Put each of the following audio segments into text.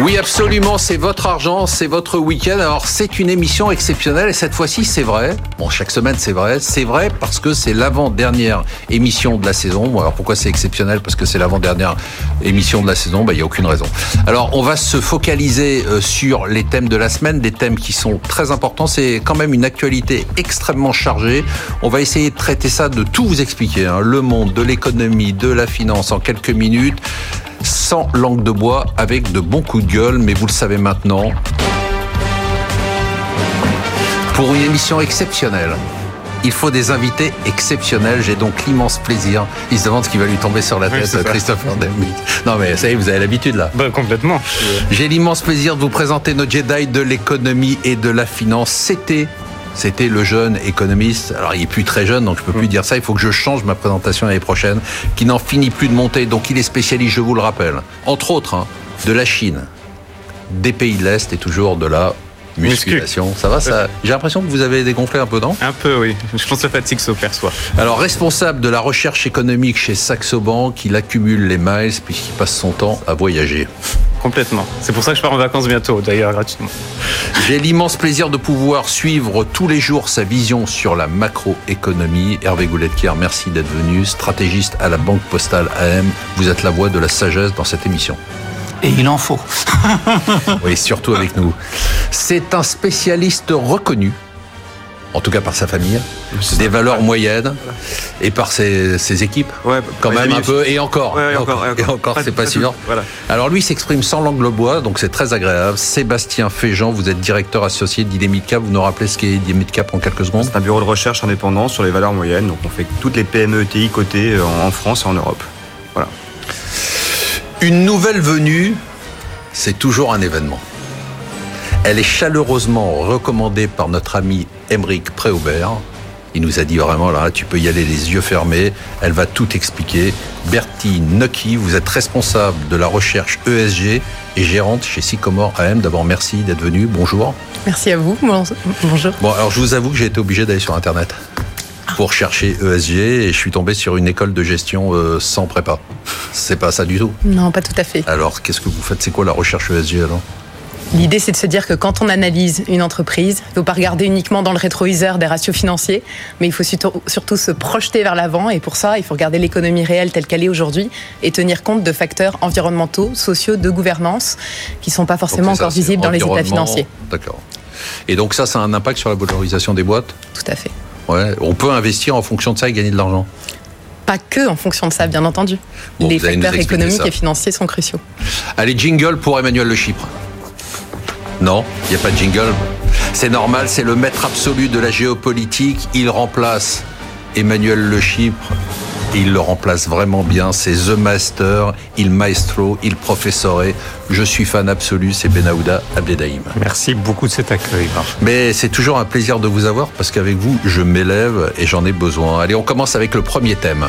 Oui, absolument, c'est votre argent, c'est votre week-end. Alors, c'est une émission exceptionnelle et cette fois-ci, c'est vrai. Bon, chaque semaine, c'est vrai. C'est vrai parce que c'est l'avant-dernière émission de la saison. Alors, pourquoi c'est exceptionnel? Parce que c'est l'avant-dernière émission de la saison. Ben, il n'y a aucune raison. Alors, on va se focaliser euh, sur les thèmes de la semaine, des thèmes qui sont très importants. C'est quand même une actualité extrêmement chargée. On va essayer de traiter ça, de tout vous expliquer. Hein. Le monde, de l'économie, de la finance en quelques minutes sans langue de bois, avec de bons coups de gueule, mais vous le savez maintenant, pour une émission exceptionnelle. Il faut des invités exceptionnels. J'ai donc l'immense plaisir. Il se demande ce qui va lui tomber sur la tête, Christopher Demick. Non, mais ça y est, vous avez l'habitude là. Ben, complètement. J'ai l'immense plaisir de vous présenter nos Jedi de l'économie et de la finance. C'était c'était le jeune économiste. Alors, il est plus très jeune, donc je peux plus dire ça. Il faut que je change ma présentation l'année prochaine, qui n'en finit plus de monter. Donc, il est spécialiste, je vous le rappelle, entre autres, hein, de la Chine, des pays de l'Est et toujours de la musculation. Ça va ça J'ai l'impression que vous avez dégonflé un peu, non Un peu, oui. Je pense que la fatigue s'aperçoit. Alors, responsable de la recherche économique chez Saxo Bank, il accumule les miles puisqu'il passe son temps à voyager. Complètement. C'est pour ça que je pars en vacances bientôt, d'ailleurs, gratuitement. J'ai l'immense plaisir de pouvoir suivre tous les jours sa vision sur la macroéconomie. Hervé Gouletker, merci d'être venu, stratégiste à la Banque Postale AM. Vous êtes la voix de la sagesse dans cette émission. Et il en faut. oui, surtout avec nous. C'est un spécialiste reconnu en tout cas par sa famille, des valeurs moyennes et par ses, équipes, ouais, quand même un peu, et encore, et encore, et encore, c'est pas sûr. Voilà. Alors lui s'exprime sans langue le bois, donc c'est très agréable. Sébastien Féjean, vous êtes directeur associé d'Idemidcap, vous nous rappelez ce qu'est Idemidcap en quelques secondes? C'est un bureau de recherche indépendant sur les valeurs moyennes, donc on fait toutes les PME ETI cotées euh, en France et en Europe. Voilà. Une nouvelle venue, c'est toujours un événement. Elle est chaleureusement recommandée par notre ami Emeric Préaubert. Il nous a dit vraiment, là, tu peux y aller les yeux fermés. Elle va tout expliquer. Bertie Nucky, vous êtes responsable de la recherche ESG et gérante chez Sycomore AM. D'abord, merci d'être venu. Bonjour. Merci à vous. Bonjour. Bon, alors je vous avoue que j'ai été obligé d'aller sur Internet pour chercher ESG et je suis tombé sur une école de gestion euh, sans prépa. C'est pas ça du tout. Non, pas tout à fait. Alors, qu'est-ce que vous faites? C'est quoi la recherche ESG alors? L'idée, c'est de se dire que quand on analyse une entreprise, il ne faut pas regarder uniquement dans le rétroviseur des ratios financiers, mais il faut surtout se projeter vers l'avant. Et pour ça, il faut regarder l'économie réelle telle qu'elle est aujourd'hui et tenir compte de facteurs environnementaux, sociaux, de gouvernance, qui ne sont pas forcément encore visibles dans les états financiers. D'accord. Et donc ça, ça a un impact sur la valorisation des boîtes? Tout à fait. Ouais. On peut investir en fonction de ça et gagner de l'argent pas que en fonction de ça, bien entendu. les facteurs économiques et financiers sont cruciaux. Allez, jingle pour Emmanuel Le Chypre. Non, il n'y a pas de jingle. C'est normal, c'est le maître absolu de la géopolitique. Il remplace Emmanuel Le Chypre. Il le remplace vraiment bien. C'est The Master, il maestro, il professoré. Je suis fan absolu, c'est Benahouda Abdedaïm. Merci beaucoup de cet accueil. Mais c'est toujours un plaisir de vous avoir parce qu'avec vous, je m'élève et j'en ai besoin. Allez, on commence avec le premier thème.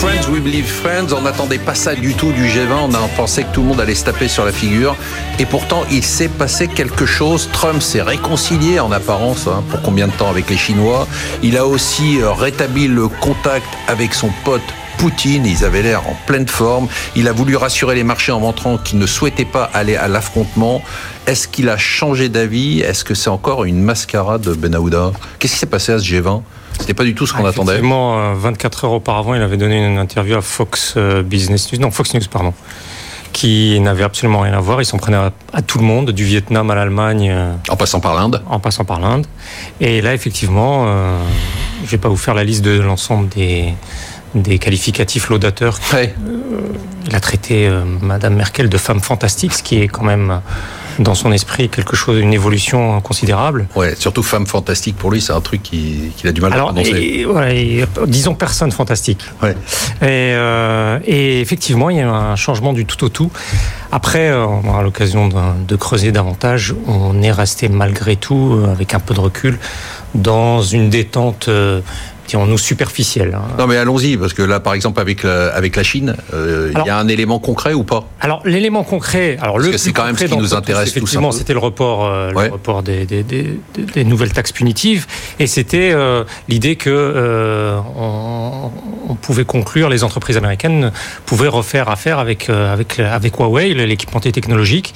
Friends, we believe Friends. On n'attendait pas ça du tout du G20. On pensé que tout le monde allait se taper sur la figure. Et pourtant, il s'est passé quelque chose. Trump s'est réconcilié en apparence, hein, pour combien de temps avec les Chinois. Il a aussi euh, rétabli le contact avec son pote Poutine, ils avaient l'air en pleine forme. Il a voulu rassurer les marchés en montrant qu'il ne souhaitait pas aller à l'affrontement. Est-ce qu'il a changé d'avis? Est-ce que c'est encore une mascarade de Benahouda Qu'est-ce qui s'est passé à ce G20 c'était pas du tout ce qu'on ah, attendait. Effectivement, 24 euh, heures auparavant, il avait donné une interview à Fox euh, Business News, non Fox News, pardon, qui n'avait absolument rien à voir. Ils s'en prenaient à, tout le monde, du Vietnam à l'Allemagne. Euh, en passant par l'Inde. En passant par l'Inde. Et là, effectivement, je vais pas vous faire la liste de l'ensemble des des qualificatifs laudateurs. il a traité Madame Merkel de femme fantastique, ce qui est quand même dans son esprit quelque chose, une évolution considérable. Ouais, surtout femme fantastique pour lui, c'est un truc qu'il a du mal à prononcer. disons personne fantastique. Ouais. Et, euh, et, effectivement, il y a un changement du tout au tout. Après, euh, on aura l'occasion de, de, creuser davantage. On est resté malgré tout, euh, avec un peu de recul, dans une détente étions-nous superficiels. Hein. Non mais allons-y, parce que là, par exemple, avec la, avec la Chine, euh, il y a un élément concret ou pas? Alors l'élément concret, alors parce le c'est quand même ce qui nous intéresse tous. Effectivement, c'était le report, euh, le report des, des, des, des, nouvelles taxes punitives, et c'était euh, l'idée que on, on, pouvait conclure, les entreprises américaines pouvaient refaire affaire avec avec avec Huawei, l'équipementier technologique.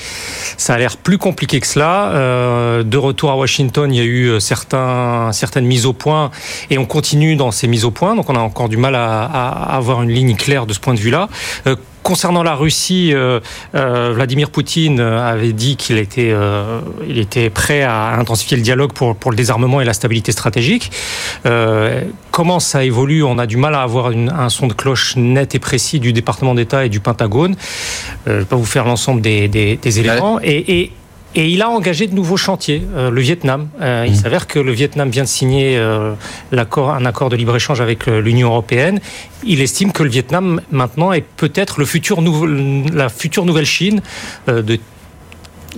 Ça a l'air plus compliqué que cela. de retour à Washington, il y a eu certains certaines mises au point, et on continue dans ces mises au point. Donc on a encore du mal à, à avoir une ligne claire de ce point de vue-là. Euh, concernant la Russie, euh, euh, Vladimir Poutine avait dit qu'il était, euh, il était prêt à intensifier le dialogue pour, pour le désarmement et la stabilité stratégique. Comment ça évolue? On a du mal à avoir une, un son de cloche net et précis du département d'État et du Pentagone. je ne vais pas vous faire l'ensemble des, des, des éléments. Et, et et il a engagé de nouveaux chantiers, euh, le Vietnam. Euh, il mmh. s'avère que le Vietnam vient de signer euh, un accord de libre-échange avec euh, l'Union européenne. Il estime que le Vietnam, maintenant, est peut-être le futur la future nouvelle Chine euh, de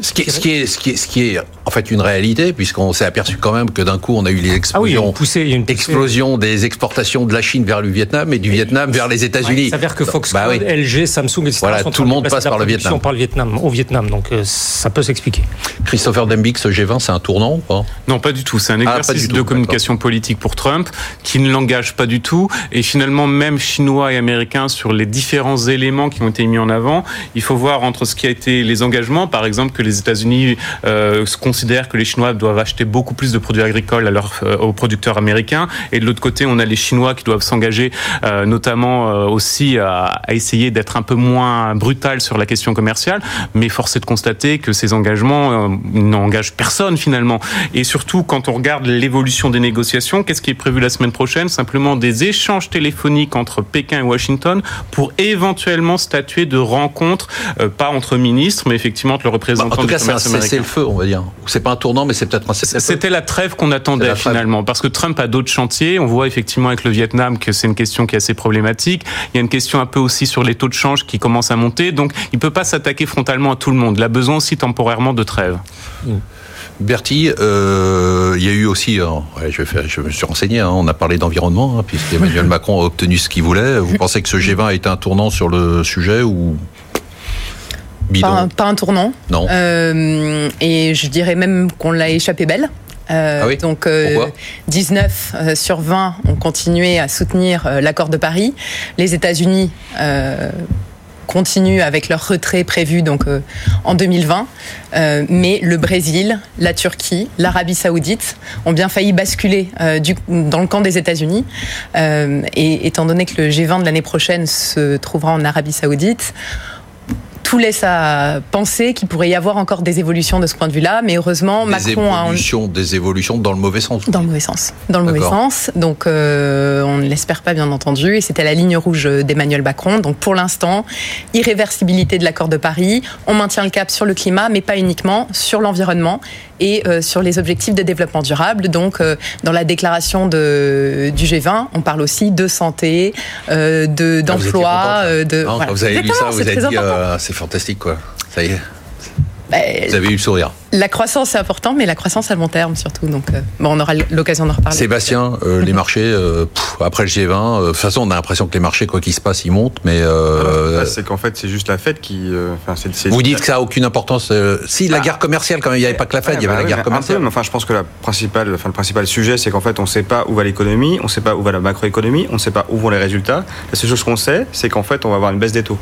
ce qui, est, ce, qui est, ce, qui est, ce qui est en fait une réalité, puisqu'on s'est aperçu quand même que d'un coup on a eu les explosions, ah oui, une explosion des exportations de la Chine vers le Vietnam et du Vietnam vers les États-Unis. Il s'avère que Foxconn, bah oui. LG, Samsung, etc. Voilà, tout le monde passe par le Vietnam. Par le Vietnam, au Vietnam, donc euh, ça peut s'expliquer. Christopher Dembix, ce G20, c'est un tournant ou pas? Non, pas du tout. C'est un ah, exercice ah, de communication politique pour Trump qui ne l'engage pas du tout. Et finalement, même chinois et américains sur les différents éléments qui ont été mis en avant, il faut voir entre ce qui a été les engagements, par exemple que les États-Unis États-Unis euh, considèrent que les Chinois doivent acheter beaucoup plus de produits agricoles euh, aux producteurs américains. Et de l'autre côté, on a les Chinois qui doivent s'engager euh, notamment euh, aussi à, à essayer d'être un peu moins brutal sur la question commerciale. Mais force est de constater que ces engagements n'engagent personne finalement. Et surtout, quand on regarde l'évolution des négociations, qu'est-ce qui est prévu la semaine prochaine? Simplement des échanges téléphoniques entre Pékin et Washington pour éventuellement statuer de rencontres, pas entre ministres, mais effectivement entre le représentant en tout cas, c'est le feu, on va dire. C'est pas un tournant, mais c'est peut-être un C'était la trêve qu'on attendait finalement, parce que Trump a d'autres chantiers. On voit effectivement avec le Vietnam que c'est une question qui est assez problématique. Il y a une question un peu aussi sur les taux de change qui commencent à monter. Donc, il peut pas s'attaquer frontalement à tout le monde. Il a besoin aussi temporairement de trêve. Mmh. Bertie, euh, il y a eu aussi, euh, ouais, je, vais faire, je me suis renseigné, hein, on a parlé d'environnement, hein, puisque Emmanuel Macron a obtenu ce qu'il voulait. Vous pensez que ce G20 a été un tournant sur le sujet ou pas, pas, un tournant. Non. Euh, et je dirais même qu'on l'a échappé belle. Euh, ah oui donc euh, 19 euh, sur 20 ont continué à soutenir euh, l'accord de Paris. Les États-Unis euh, continuent avec leur retrait prévu donc en 2020, mais le Brésil, la Turquie, l'Arabie Saoudite ont bien failli basculer du, dans le camp des États-Unis. et étant donné que le G20 de l'année prochaine se trouvera en Arabie Saoudite, tout laisse à penser qu'il pourrait y avoir encore des évolutions de ce point de vue-là, mais heureusement, des Macron évolutions, a... Des évolutions dans le mauvais sens Dans le mauvais sens. Dans le mauvais sens. Donc, euh, on ne l'espère pas, bien entendu. Et c'était la ligne rouge d'Emmanuel Macron. Donc, pour l'instant, irréversibilité de l'accord de Paris. On maintient le cap sur le climat, mais pas uniquement, sur l'environnement et euh, sur les objectifs de développement durable. Donc, euh, dans la déclaration de, du G20, on parle aussi de santé, euh, d'emploi. Ah, de, voilà. Vous avez lu ça, vous avez dit, c'est fantastique, quoi. Ça y est. Vous avez eu le sourire. La croissance c'est important, mais la croissance à long terme surtout. Donc, euh, bon, on aura l'occasion d'en reparler. Sébastien, euh, les marchés, euh, pff, après le G20, euh, de toute façon, on a l'impression que les marchés, quoi qu'il se passe, ils montent, mais. Euh, c'est qu'en fait, c'est juste la Fed qui. Euh, c est, c est Vous dites que ça n'a aucune importance. si, la ah, guerre commerciale, quand même, il n'y avait pas que la ouais, il y avait bah, la guerre commerciale. Peu, mais enfin, je pense que la principale, enfin, le principal sujet, c'est qu'en fait, on ne sait pas où va l'économie, on ne sait pas où va la macroéconomie, on ne sait pas où vont les résultats. La seule chose qu'on sait, c'est qu'en fait, on va avoir une baisse des taux.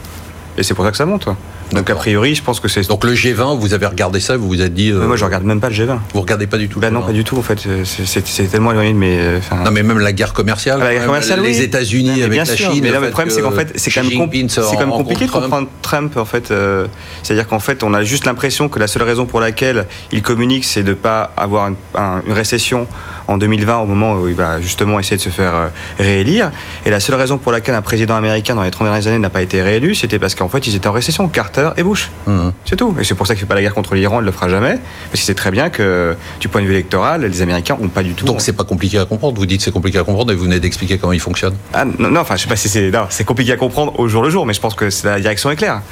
Et c'est pour ça que ça monte. Donc a priori, je pense que c'est. Donc le G20, vous avez regardé ça, vous vous êtes dit. Euh... Moi, je regarde même pas le G20. Vous regardez pas du tout. Bah non, pas du tout. En fait, c'est tellement éloigné de mes. Enfin... Non, mais même la guerre commerciale. Ah, la guerre commerciale, les oui. États-Unis avec bien la sûr, Chine. Mais là, le problème, c'est qu'en fait, c'est quand même, quand même compliqué de comprendre Trump. En fait, euh, c'est-à-dire qu'en fait, on a juste l'impression que la seule raison pour laquelle il communique, c'est de pas avoir une, un, une récession en 2020 au moment où il va justement essayer de se faire euh, réélire. Et la seule raison pour laquelle un président américain dans les 30 dernières années n'a pas été réélu, c'était parce qu'en fait, ils étaient en récession, Carter et Bush. Mmh. C'est tout. Et c'est pour ça qu'il ne fait pas la guerre contre l'Iran, il ne le fera jamais. Parce qu'il sait très bien que du point de vue électoral, les Américains n'ont pas du tout. Donc c'est pas compliqué à comprendre. Vous dites c'est compliqué à comprendre et vous venez d'expliquer comment il fonctionne. Ah, non, non, enfin je sais pas si c'est. C'est compliqué à comprendre au jour le jour, mais je pense que la direction est claire.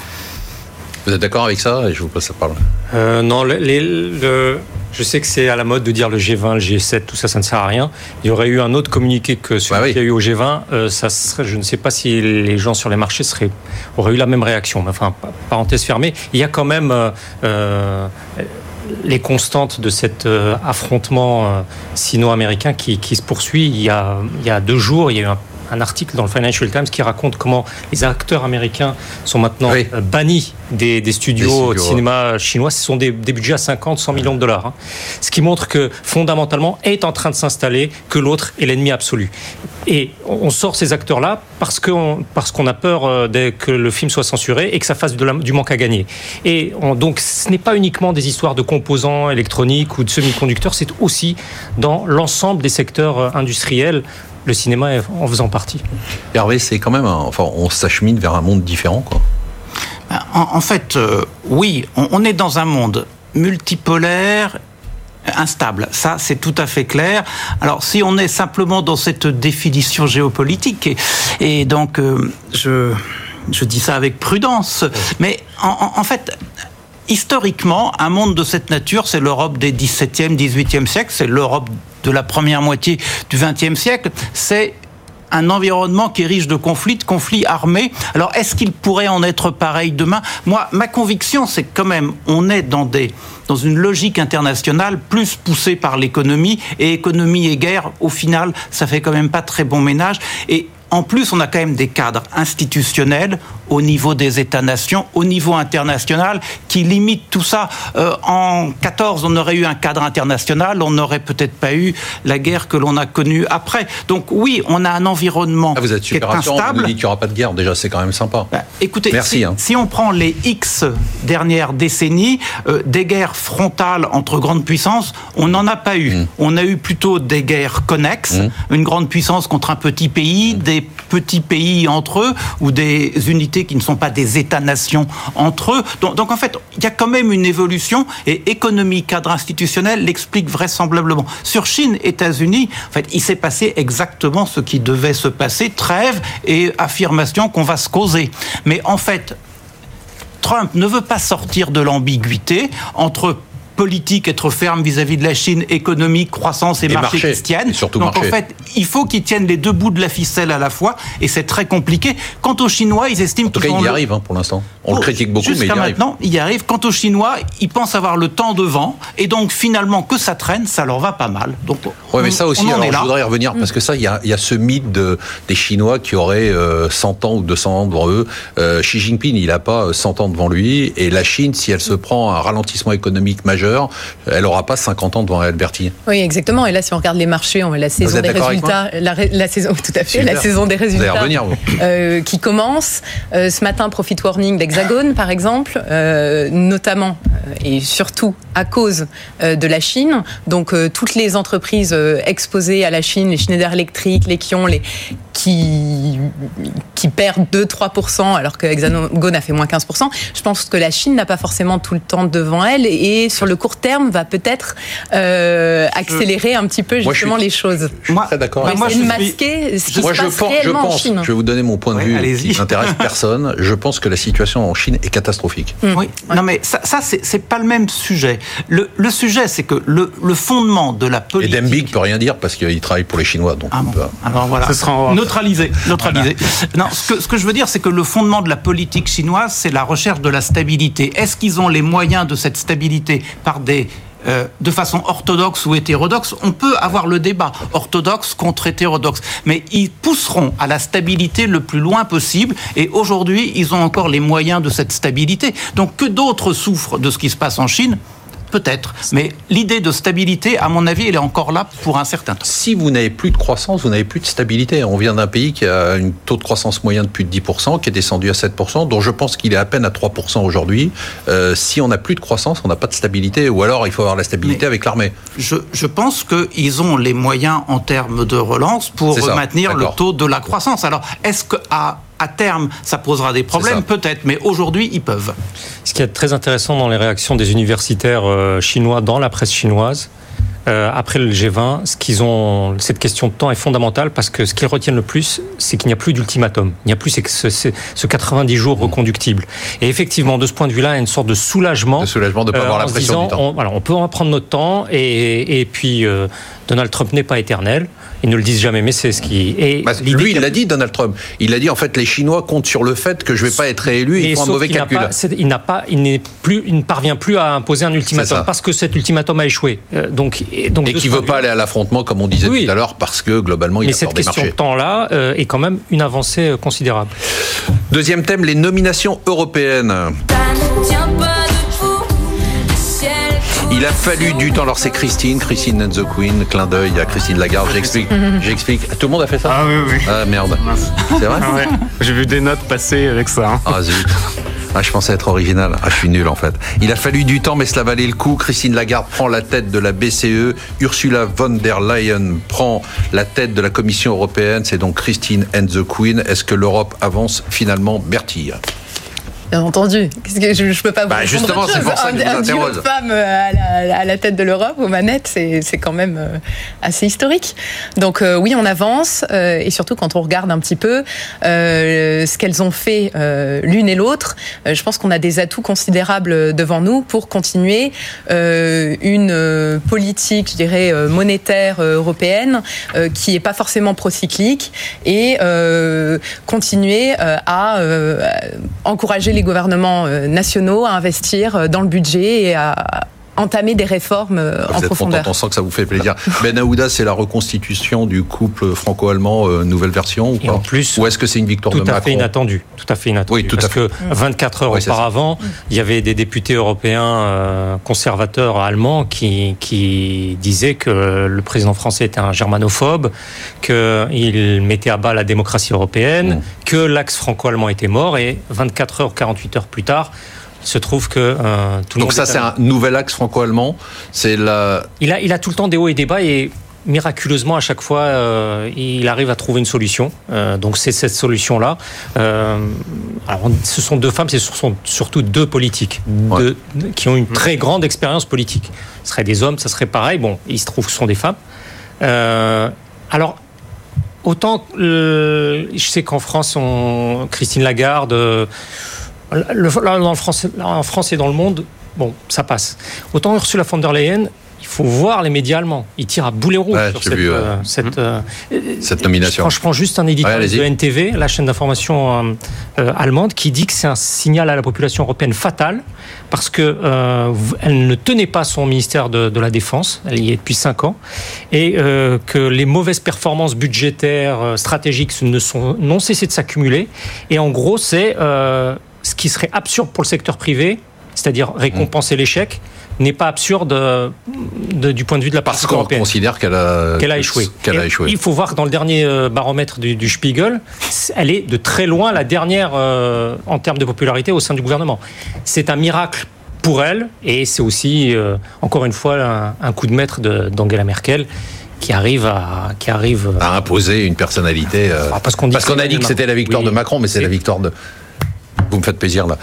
Vous êtes d'accord avec ça Et je vous passe la parole. Euh, non, les, le, Je sais que c'est à la mode de dire le G20, le G7, tout ça, ça ne sert à rien. Il y aurait eu un autre communiqué que celui bah qu'il y a eu au G20. Euh, ça serait, je ne sais pas si les gens sur les marchés seraient, auraient eu la même réaction. Enfin, parenthèse fermée. Il y a quand même euh, euh les constantes de cet affrontement sino-américain qui, qui, se poursuit. Il y, a, il y a deux jours, il y a eu un un article dans le Financial Times qui raconte comment les acteurs américains sont maintenant euh, bannis des, studios, de cinéma chinois. Ce sont des, budgets à 50, 100 millions de dollars. Hein. Ce qui montre que fondamentalement est en train de s'installer que l'autre est l'ennemi absolu. Et on sort ces acteurs-là parce qu'on parce qu'on a peur euh, que le film soit censuré et que ça fasse du manque à gagner. Et donc ce n'est pas uniquement des histoires de composants électroniques ou de semi-conducteurs, c'est aussi dans l'ensemble des secteurs euh, industriels le cinéma en faisant partie. Hervé, c'est quand même, enfin, on s'achemine vers un monde différent, quoi. Ben, en, fait, euh, oui, on, est dans un monde multipolaire instable. Ça, c'est tout à fait clair. Alors, si on est simplement dans cette définition géopolitique, et, donc, euh, je, je dis ça avec prudence, mais en, en fait, historiquement, un monde de cette nature, c'est l'Europe des 17e, 18e siècles, c'est l'Europe de la première moitié du 20e siècle, c'est un environnement qui est riche de conflits, de conflits armés. Alors, est-ce qu'il pourrait en être pareil demain? Moi, ma conviction, c'est quand même, on est dans des dans une logique internationale plus poussée par l'économie et économie et guerre au final ça fait quand même pas très bon ménage et en plus, on a quand même des cadres institutionnels au niveau des États-nations, au niveau international, qui limitent tout ça. Euh, en 14, on aurait eu un cadre international, on n'aurait peut-être pas eu la guerre que l'on a connue après. Donc oui, on a un environnement ah, vous êtes qui est instable. Vous dites qu'il n'y aura pas de guerre. Déjà, c'est quand même sympa. Bah, écoutez, Merci, hein. si, on prend les X dernières décennies, euh, des guerres frontales entre grandes puissances, on n'en a pas eu. Hmm. On a eu plutôt des guerres connexes, hmm. une grande puissance contre un petit pays, hmm. des petits pays entre eux ou des unités qui ne sont pas des États-nations entre eux. Donc, en fait, il y a quand même une évolution et économie, cadre institutionnel l'explique vraisemblablement. Sur Chine, États-Unis, en fait, il s'est passé exactement ce qui devait se passer, trêve et affirmation qu'on va se causer. Mais en fait, Trump ne veut pas sortir de l'ambiguïté entre politique, être ferme vis-à-vis de la Chine, économique, croissance et, marché, qui tiennent. surtout Donc en fait, il faut qu'ils tiennent les deux bouts de la ficelle à la fois, et c'est très compliqué. Quant aux Chinois, ils estiment. En tout cas, ils y arrivent hein, pour l'instant. On le critique beaucoup, mais il y arrive. maintenant, il y arrive. Quant aux Chinois, ils pensent avoir le temps devant, et donc finalement que ça traîne, ça leur va pas mal. Donc. Ouais, mais ça aussi, alors, je voudrais y revenir parce que ça, il y a, il y a ce mythe de, des Chinois qui auraient 100 euh, ans ou 200 ans devant eux. Euh, Xi Jinping, il n'a pas 100 ans devant lui, et la Chine, si elle se prend un ralentissement économique majeur elle n'aura pas 50 ans devant Alberti. Oui, exactement. Et là, si on regarde les marchés, on la saison des résultats, la, saison, tout à fait, la saison des résultats euh, qui commence. Euh, ce matin, profit warning d'Hexagone, par exemple, euh, notamment et surtout à cause de la Chine. Donc, toutes les entreprises exposées à la Chine, les Schneider Electric, les Kion, les qui, qui perdent 2-3%, alors que Hexagone a fait moins 15%. Je pense que la Chine n'a pas forcément tout le temps devant elle et sur le court terme va peut-être euh, accélérer un petit peu justement les choses. Moi, d'accord. Moi, je masquer ce qui se passe réellement en Chine. Je vais vous donner mon point de vue qui n'intéresse personne. Je pense que la situation en Chine est catastrophique. Hmm. Oui. Non, mais ça, ça c'est pas le même sujet. Le, le sujet, c'est que le, le, fondement de la politique. Et Dembig peut rien dire parce qu'il travaille pour les Chinois. Donc ah Alors voilà. Ce sera neutralisé. neutralisé. Non, ce que, ce que je veux dire, c'est que le fondement de la politique chinoise, c'est la recherche de la stabilité. Est-ce qu'ils ont les moyens de cette stabilité par des euh, de façon orthodoxe ou hétérodoxe, on peut avoir le débat orthodoxe contre hétérodoxe, mais ils pousseront à la stabilité le plus loin possible et aujourd'hui, ils ont encore les moyens de cette stabilité. Donc que d'autres souffrent de ce qui se passe en Chine, Peut-être. Mais l'idée de stabilité, à mon avis, elle est encore là pour un certain temps. Si vous n'avez plus de croissance, vous n'avez plus de stabilité. On vient d'un pays qui a un taux de croissance moyen de plus de 10%, qui est descendu à 7%, dont je pense qu'il est à peine à 3% aujourd'hui. Euh, si on n'a plus de croissance, on n'a pas de stabilité. Ou alors, il faut avoir la stabilité avec l'armée. Je, je pense qu'ils ont les moyens en termes de relance pour maintenir le taux de la croissance. Alors, est-ce qu'à à terme, ça posera des problèmes, peut-être, mais aujourd'hui, ils peuvent. Ce qui est très intéressant dans les réactions des universitaires euh, chinois dans la presse chinoise, euh, après le G20, ce qu'ils ont, cette question de temps est fondamentale parce que ce qu'ils retiennent le plus, c'est qu'il n'y a plus d'ultimatum. Il n'y a plus ce, ce, 90 jours reconductible. Et effectivement, de ce point de vue-là, il y a une sorte de soulagement. De soulagement de ne pas avoir la pression du temps. On, voilà, on peut en prendre notre temps et, et puis euh, Donald Trump n'est pas éternel. Ils ne le disent jamais, mais c'est ce qui. Et bah, lui, il l'a dit, Donald Trump. Il a dit en fait, les Chinois comptent sur le fait que je ne vais pas être réélu. Ils font un mauvais calcul. il n'a pas, il n'est plus, il ne parvient plus à imposer un ultimatum parce que cet ultimatum a échoué. Euh, donc, et, donc et qui ne veut pas aller à l'affrontement, comme on disait tout à l'heure, parce que globalement, il mais a cette question de temps-là euh, est quand même une avancée euh, considérable. Deuxième thème, les nominations européennes. Il a fallu du temps. Alors c'est Christine, Christine and the Queen, clin d'œil à Christine Lagarde. J'explique. J'explique. Tout le monde a fait ça? Ah oui, oui. Ah merde. C'est vrai? Ah J'ai vu des notes passer avec ça. Hein. Ah zut. Ah, je pensais être original. Ah, je suis nul en fait. Il a fallu du temps, mais cela valait le coup. Christine Lagarde prend la tête de la BCE. Ursula von der Leyen prend la tête de la Commission européenne. C'est donc Christine and the Queen. Est-ce que l'Europe avance finalement? Bertille Bien entendu. Que je, ne peux pas vous bah Justement, c'est pour ça que un, je vous femme euh, à la, tête de l'Europe aux manettes, c'est quand même euh, assez historique. Donc euh, oui, on avance et surtout quand on regarde un petit peu ce qu'elles ont fait l'une et l'autre, je pense qu'on a des atouts considérables devant nous pour continuer une politique, je dirais, monétaire européenne qui est pas forcément procyclique et continuer à encourager les gouvernements euh, nationaux à investir euh, dans le budget et à entamer des réformes euh, en profondeur. on sent que ça vous fait plaisir. Ben Aouda, c'est la reconstitution du couple franco-allemand, nouvelle version ou pas en plus, Ou est-ce que c'est une victoire de Macron Tout à fait inattendu. Tout à fait inattendu. Oui, tout parce à fait. que 24 heures auparavant, il y avait des députés européens conservateurs allemands qui, qui disaient que le président français était un germanophobe, qu'il mettait à bas la démocratie européenne, mmh. que l'axe franco-allemand était mort, et 24 heures, 48 heures plus tard, il se trouve que euh, tout le Donc ça, c'est un nouvel axe franco-allemand. C'est la. Il a, il a tout le temps des hauts et des bas et miraculeusement à chaque fois euh, il arrive à trouver une solution. Euh, donc c'est cette solution là. alors ce sont deux femmes, ce sont surtout deux politiques qui ont une très grande expérience politique. Ce seraient des hommes, ça serait pareil. Bon, il se trouve que ce sont des femmes. alors autant je sais qu'en France, on, Christine Lagarde le, en, France, en France et dans le monde, bon, ça passe. Autant Ursula von der Leyen, il faut voir les médias allemands. Ils tirent à boulet rouge sur cette, euh, cette, euh, cette, nomination. Je prends, juste un éditeur de NTV, la chaîne d'information euh, allemande, qui dit que c'est un signal à la population européenne fatal parce que elle ne tenait pas son ministère de, de, la Défense, elle y est depuis 5 ans, et que les mauvaises performances budgétaires, stratégiques ne sont non cessées de s'accumuler. Et en gros, c'est ce qui serait absurde pour le secteur privé, c'est-à-dire récompenser l'échec, n'est pas absurde du point de vue de la Parce qu'on considère qu'elle a, qu'elle a échoué. Il faut voir que dans le dernier euh, baromètre du, Spiegel, elle est de très loin la dernière euh, en termes de popularité au sein du gouvernement. C'est un miracle pour elle et c'est aussi, euh, encore une fois, un, coup de maître d'Angela Merkel qui arrive à qui arrive à imposer une personnalité ah, parce qu'on parce qu'on a dit que c'était la victoire de Macron mais c'est la victoire de vous me faites plaisir là.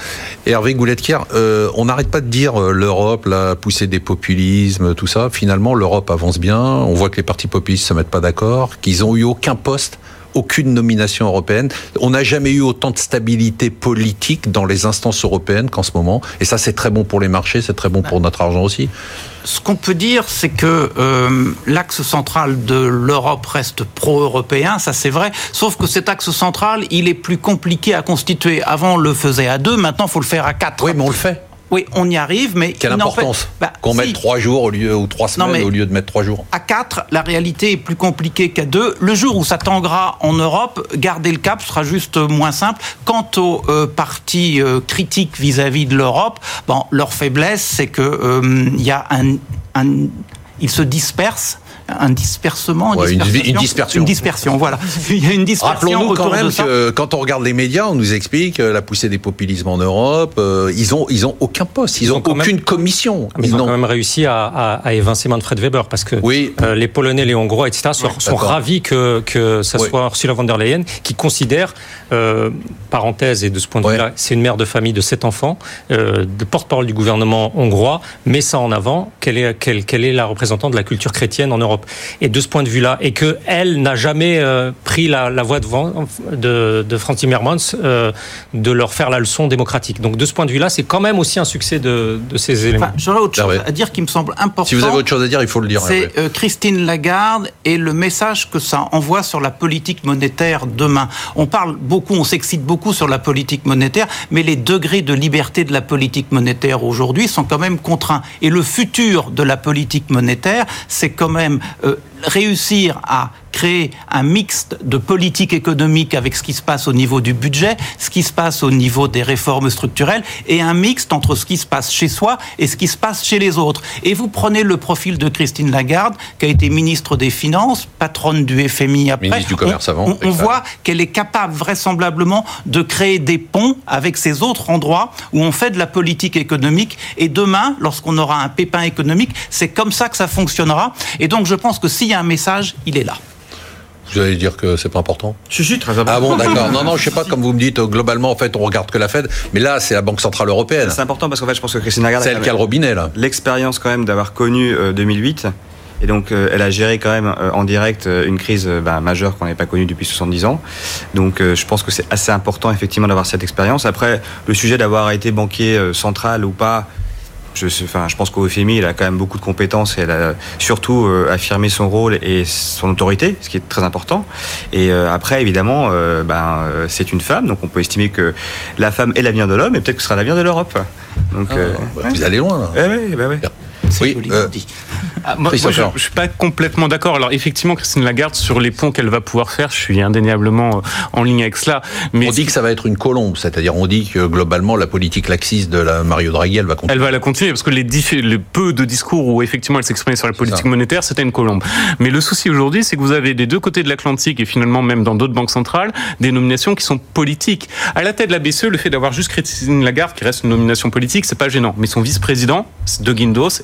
Hervé Goulettier, euh, on n'arrête pas de dire euh, l'Europe, la poussée des populismes, tout ça. Finalement, l'Europe avance bien. On voit que les partis populistes se mettent pas d'accord, qu'ils ont eu aucun poste aucune nomination européenne. On n'a jamais eu autant de stabilité politique dans les instances européennes qu'en ce moment. Et ça, c'est très bon pour les marchés, c'est très bon pour notre argent aussi. Ce qu'on peut dire, c'est que euh, l'axe central de l'Europe reste pro-européen, ça c'est vrai. Sauf que cet axe central, il est plus compliqué à constituer. Avant, on le faisait à deux, maintenant, il faut le faire à quatre. Oui, mais on le fait. Oui, on y arrive, mais quelle importance bah, qu'on mette trois jours au lieu ou trois semaines au lieu de mettre trois jours. À quatre, la réalité est plus compliquée qu'à deux. Le jour où ça tanguera en Europe, garder le cap sera juste moins simple. Quant aux euh, partis euh, critiques vis-à-vis de l'Europe, bon, leur faiblesse, c'est que euh, il y a un, un, ils se dispersent un dispersement, une, dispersion. Une dispersion, voilà. Il y a une dispersion. Rappelons-nous quand même que quand on regarde les médias, on nous explique la poussée des populismes en Europe. Euh, ils ont ils ont aucun poste, ils, ont, aucune commission. ils, ils, ont quand même réussi à, à, évincer Manfred Weber parce que oui. Euh, les Polonais, les Hongrois, etc. sont, ravis que que ça soit Ursula von der Leyen qui considère, euh, parenthèse et de ce point de vue-là, c'est une mère de famille de sept enfants, de porte-parole du gouvernement hongrois, met ça en avant. Quelle est quelle, quelle est la représentante de la culture chrétienne en Europe? Et de ce point de vue-là, et que elle n'a jamais pris la, la voix de, de, de Franz Timmermans de leur faire la leçon démocratique. Donc de ce point de vue-là, c'est quand même aussi un succès de, ces éléments. J'aurais autre chose à dire qui me semble important. Si vous avez autre chose à dire, il faut le dire. C'est euh, Christine Lagarde et le message que ça envoie sur la politique monétaire demain. On parle beaucoup, on s'excite beaucoup sur la politique monétaire, mais les degrés de liberté de la politique monétaire aujourd'hui sont quand même contraints. Et le futur de la politique monétaire, c'est quand même euh, réussir à créer un mixte de politique économique avec ce qui se passe au niveau du budget, ce qui se passe au niveau des réformes structurelles, et un mixte entre ce qui se passe chez soi et ce qui se passe chez les autres. Et vous prenez le profil de Christine Lagarde, qui a été ministre des Finances, patronne du FMI après. Ministre du Commerce avant. On, on voit qu'elle est capable vraisemblablement de créer des ponts avec ces autres endroits où on fait de la politique économique. Et demain, lorsqu'on aura un pépin économique, c'est comme ça que ça fonctionnera. Et donc je pense que si y a un message, il est là. Vous allez dire que c'est pas important Je suis très important. Ah bon, d'accord. Non, non, je sais pas, comme vous me dites, globalement, en fait, on regarde que la Fed, mais là, c'est la Banque Centrale Européenne. C'est important parce qu'en fait, je pense que Christine Lagarde. C'est elle qui a le robinet, là. L'expérience, quand même, d'avoir connu 2008. Euh, et donc, euh, elle a géré quand même euh, en direct une crise bah, majeure qu'on n'avait pas connue depuis 70 ans. Donc, je pense que c'est assez important, effectivement, d'avoir cette expérience. Après, le sujet d'avoir été banquier central ou pas, je, enfin, je pense qu'au FMI, il a quand même beaucoup de compétences et elle a surtout euh, affirmé son rôle et son autorité, ce qui est très important. Et euh, après, évidemment, euh, ben, c'est une femme, donc on peut estimer que la femme est l'avenir de l'homme et peut-être que ce sera l'avenir de l'Europe. Donc, ah, bah, vous allez loin. Là. Eh bah oui, ah, moi, je, ne suis pas complètement d'accord. Alors effectivement, Christine Lagarde sur les ponts qu'elle va pouvoir faire, je suis indéniablement euh, en ligne avec cela. Mais on dit que ça va être une colombe, c'est-à-dire on dit que globalement la politique laxiste de la Mario Draghi, elle va continuer. Elle va la continuer parce que les, les peu de discours où effectivement elle s'exprimait sur la politique monétaire, c'était une colombe. Mais le souci aujourd'hui, c'est que vous avez des deux côtés de l'Atlantique et finalement même dans d'autres banques centrales des nominations qui sont politiques. À la tête de la BCE, le fait d'avoir juste Christine Lagarde qui reste une nomination politique, c'est pas gênant. Mais son vice-président, De Guindos,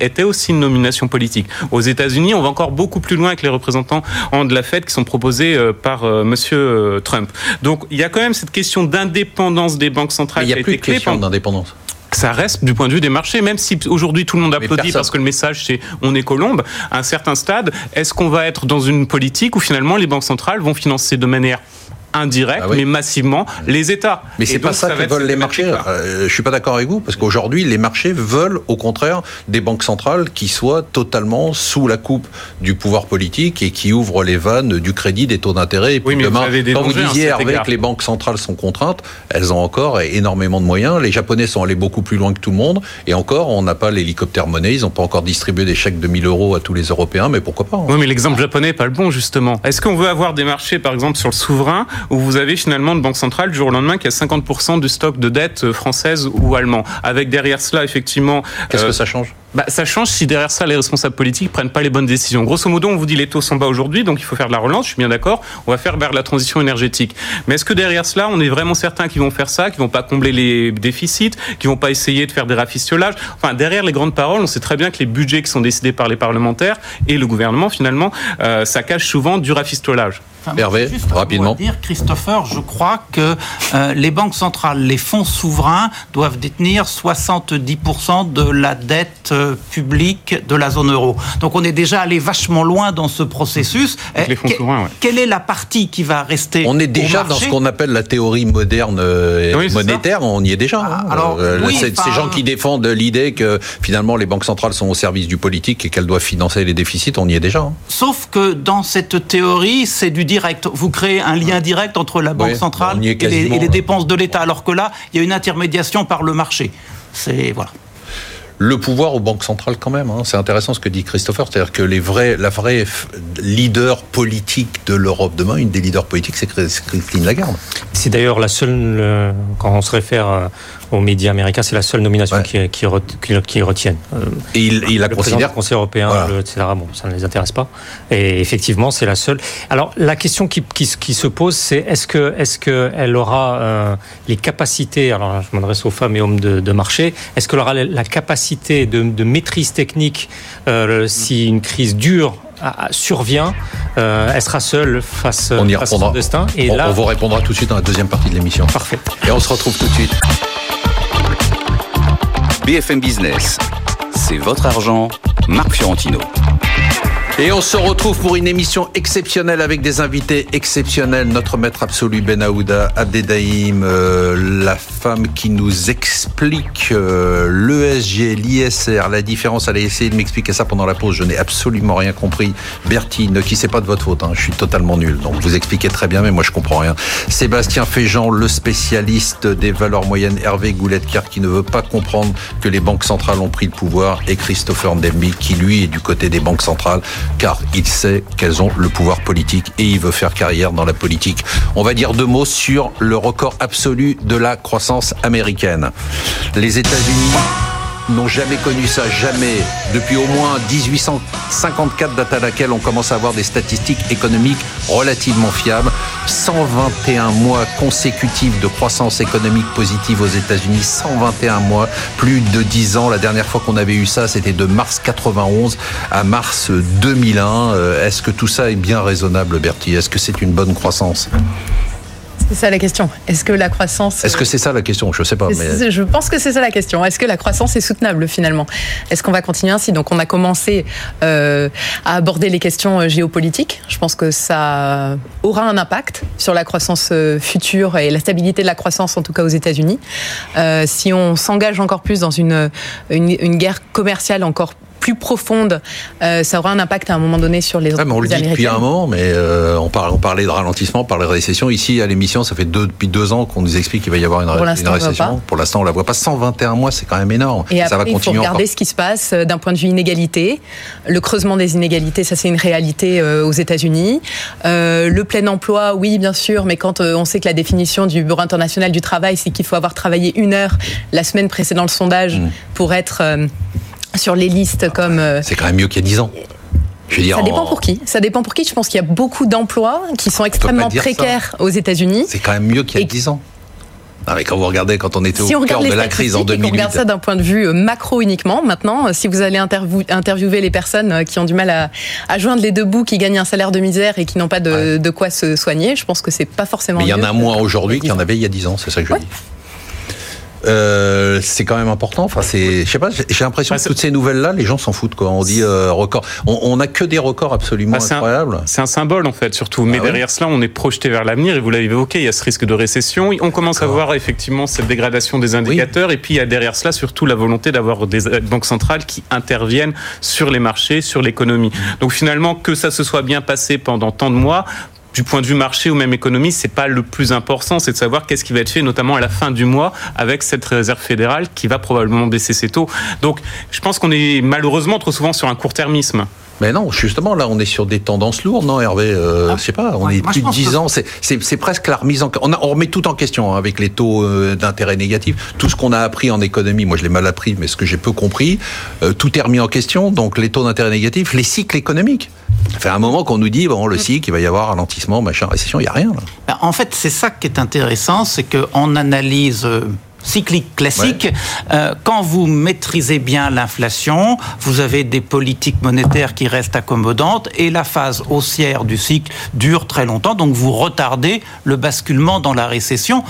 était aussi une nomination politique. Aux États-Unis, on va encore beaucoup plus loin avec les représentants de la Fed qui sont proposés euh, par euh, Monsieur euh, Trump. Donc il y a quand même cette question d'indépendance des banques centrales. il n'y a, plus de question d'indépendance ça reste du point de vue des marchés, même si aujourd'hui tout le monde applaudit parce que le message c'est on est colombe, à un certain stade, est-ce qu'on va être dans une politique où finalement les banques centrales vont financer de manière indirect, ah mais massivement les États. Mais c'est pas ça, que veulent les marchés. Euh, je suis pas d'accord avec vous parce qu'aujourd'hui les marchés veulent au contraire des banques centrales qui soient totalement sous la coupe du pouvoir politique et qui ouvrent les vannes du crédit, des taux d'intérêt. Et puis demain, vous quand vous disiez Hervé que les banques centrales sont contraintes, elles ont encore énormément de moyens. Les Japonais sont allés beaucoup plus loin que tout le monde et encore on n'a pas l'hélicoptère monnaie, ils n'ont pas encore distribué des chèques de 1000 euros à tous les Européens, mais pourquoi pas hein. Oui, mais l'exemple japonais n'est pas le bon justement. Est-ce qu'on veut avoir des marchés par exemple sur le souverain où vous avez finalement une banque centrale du jour au lendemain qui a 50% du stock de dette euh, française ou allemand. Avec derrière cela, effectivement. Qu'est-ce que euh, ça change? Bah, ça change si derrière ça, les responsables politiques prennent pas les bonnes décisions. Grosso modo, on vous dit les taux sont bas aujourd'hui, donc il faut faire de la relance, je suis bien d'accord, on va faire vers la transition énergétique. Mais est-ce que derrière cela, on est vraiment certain qu'ils vont faire ça, qu'ils vont pas combler les déficits, qu'ils vont pas essayer de faire des rafistolages? Enfin, derrière les grandes paroles, on sait très bien que les budgets qui sont décidés par les parlementaires et le gouvernement, finalement, euh, ça cache souvent du rafistolage. Hervé, rapidement. dire, Christopher, je crois que euh, les banques centrales, les fonds souverains doivent détenir 70% de la dette euh, publique de la zone euro. Donc on est déjà allé vachement loin dans ce processus. Les fonds souverains, Quelle est la partie qui va rester On est déjà dans ce qu'on appelle la théorie moderne euh, monétaire, on y est déjà. Hein. Ah, alors, ces gens qui défendent l'idée que finalement les banques centrales sont au service du politique et qu'elles doivent financer les déficits, on y est déjà. Hein. Sauf que dans cette théorie, c'est du vous créez un lien direct entre la Banque centrale et les, dépenses de l'État, alors que là, il y a une intermédiation par le marché. C'est voilà. Le pouvoir aux banques centrales quand même. Hein. C'est intéressant ce que dit Christopher, c'est-à-dire que les vrais, la vraie leader politique de l'Europe demain, une des leaders politiques, c'est Christine Lagarde. C'est d'ailleurs la seule, quand on se réfère euh, aux médias américains, c'est la seule nomination qui, qui, qui, retiennent. Et il, il la le considère. Le Conseil européen, etc. Bon, ça ne les intéresse pas. Et effectivement, c'est la seule. Alors, la question qui, qui se pose, c'est est-ce que, est-ce que elle aura euh, les capacités Alors, je m'adresse aux femmes et hommes de, de marché. Est-ce qu'elle aura la capacité de, de maîtrise technique euh, si une crise dure survient, euh, elle sera seule face, on y face à son destin. Et on, là, on vous répondra tout de suite dans la deuxième partie de l'émission. Parfait. Et on se retrouve tout de suite. BFM Business, c'est votre argent, Marc Fiorentino. Et on se retrouve pour une émission exceptionnelle avec des invités exceptionnels. Notre maître absolu Ben Aouda, Abdedaïm, euh, la femme qui nous explique euh, l'ESG, l'ISR, la différence. Elle a essayé de m'expliquer ça pendant la pause. Je n'ai absolument rien compris. Bertine, qui c'est pas de votre faute. Hein. Je suis totalement nul. Donc vous expliquez très bien, mais moi je comprends rien. Sébastien Féjean, le spécialiste des valeurs moyennes. Hervé Goulet-Car qui ne veut pas comprendre que les banques centrales ont pris le pouvoir. Et Christopher Ndembi qui lui est du côté des banques centrales car il sait qu'elles ont le pouvoir politique et il veut faire carrière dans la politique. On va dire deux mots sur le record absolu de la croissance américaine. Les États-Unis n'ont jamais connu ça, jamais. Depuis au moins 1854, date à laquelle on commence à avoir des statistiques économiques relativement fiables. 121 mois consécutifs de croissance économique positive aux États-Unis, 121 mois, plus de 10 ans. La dernière fois qu'on avait eu ça, c'était de mars 91 à mars 2001. Euh, est-ce que tout ça est bien raisonnable, Bertie? Est-ce que c'est une bonne croissance? C'est ça la question. Est-ce que la croissance. Est-ce que c'est ça la question? Je ne sais pas. Mais... Je pense que c'est ça la question. Est-ce que la croissance est soutenable finalement? Est-ce qu'on va continuer ainsi? Donc on a commencé euh, à aborder les questions euh, géopolitiques. Je pense que ça aura un impact sur la croissance euh, future et la stabilité de la croissance, en tout cas aux États-Unis. Euh, si on s'engage encore plus dans une, une, une guerre commerciale encore plus profonde, euh, ça aura un impact à un moment donné sur les ouais, mais On le dit depuis un moment, mais euh, on, parle, on parlait de ralentissement, on parlait de récession. Ici, à l'émission, ça fait deux, depuis deux ans qu'on nous explique qu'il va y avoir une, Pour une récession. Pour l'instant, on la voit pas. 121 mois, c'est quand même énorme. Et ça va continuer il faut regarder ce qui se passe euh, d'un point de vue inégalité. Le creusement des inégalités, ça c'est une réalité aux États-Unis. Euh, le plein emploi, oui, bien sûr, mais quand on sait que la définition du Bureau international du travail, c'est qu'il faut avoir travaillé une heure la semaine précédant le sondage mmh. pour être sur les listes comme. Euh, c'est quand même mieux qu'il y a 10 ans. Je veux dire, ça dépend pour qui. Ça dépend pour qui. Je pense qu'il y a beaucoup d'emplois qui sont extrêmement précaires aux États-Unis. C'est quand même mieux qu'il y a 10 ans. Non, mais quand vous regardez, quand on était au cœur de la crise en 2008. on regarde ça d'un point de vue euh, macro uniquement. Maintenant, euh, si vous allez interviewer les personnes qui ont du mal à, à, joindre les deux bouts, qui gagnent un salaire de misère et qui n'ont pas de, de, quoi se soigner, je pense que c'est pas forcément. Mais il y en a moins aujourd'hui qu'il y en avait il y a 10 ans, c'est ça que je dis. Euh, c'est quand même important. Enfin, c'est, je sais pas, j'ai l'impression que toutes ces nouvelles-là, les gens s'en foutent. Quoi. On dit euh, record. On, a que des records absolument bah, incroyables. C'est un, symbole en fait, surtout. Mais ah derrière cela, on est projeté vers l'avenir. Et vous l'avez évoqué, il y a ce risque de récession. On commence à voir effectivement cette dégradation des indicateurs. Et puis il y a derrière cela surtout la volonté d'avoir des banques centrales qui interviennent sur les marchés, sur l'économie. Donc finalement, que ça se soit bien passé pendant tant de mois, du point de vue marché ou même économie, c'est pas le plus important, c'est de savoir qu'est-ce qui va être fait, notamment à la fin du mois, avec cette réserve fédérale qui va probablement baisser ses taux. Donc, je pense qu'on est malheureusement trop souvent sur un court-termisme. Mais non, justement, là, on est sur des tendances lourdes, non, Hervé euh, ah, Je sais pas, on est plus de 10 ans, c'est presque la remise en... On, on remet tout en question hein, avec les taux euh, d'intérêt négatifs. Tout ce qu'on a appris en économie, moi je l'ai mal appris, mais ce que j'ai peu compris, euh, tout est remis en question, donc les taux d'intérêt négatifs, les cycles économiques. Ça fait un moment qu'on nous dit, bon, le cycle, il va y avoir ralentissement, machin, récession, il n'y a rien. Là. Ben, en fait, c'est ça qui est intéressant, c'est qu'on analyse euh, cyclique classique. Euh, quand vous maîtrisez bien l'inflation, vous avez des politiques monétaires qui restent accommodantes et la phase haussière du cycle dure très longtemps, donc vous retardez le basculement dans la récession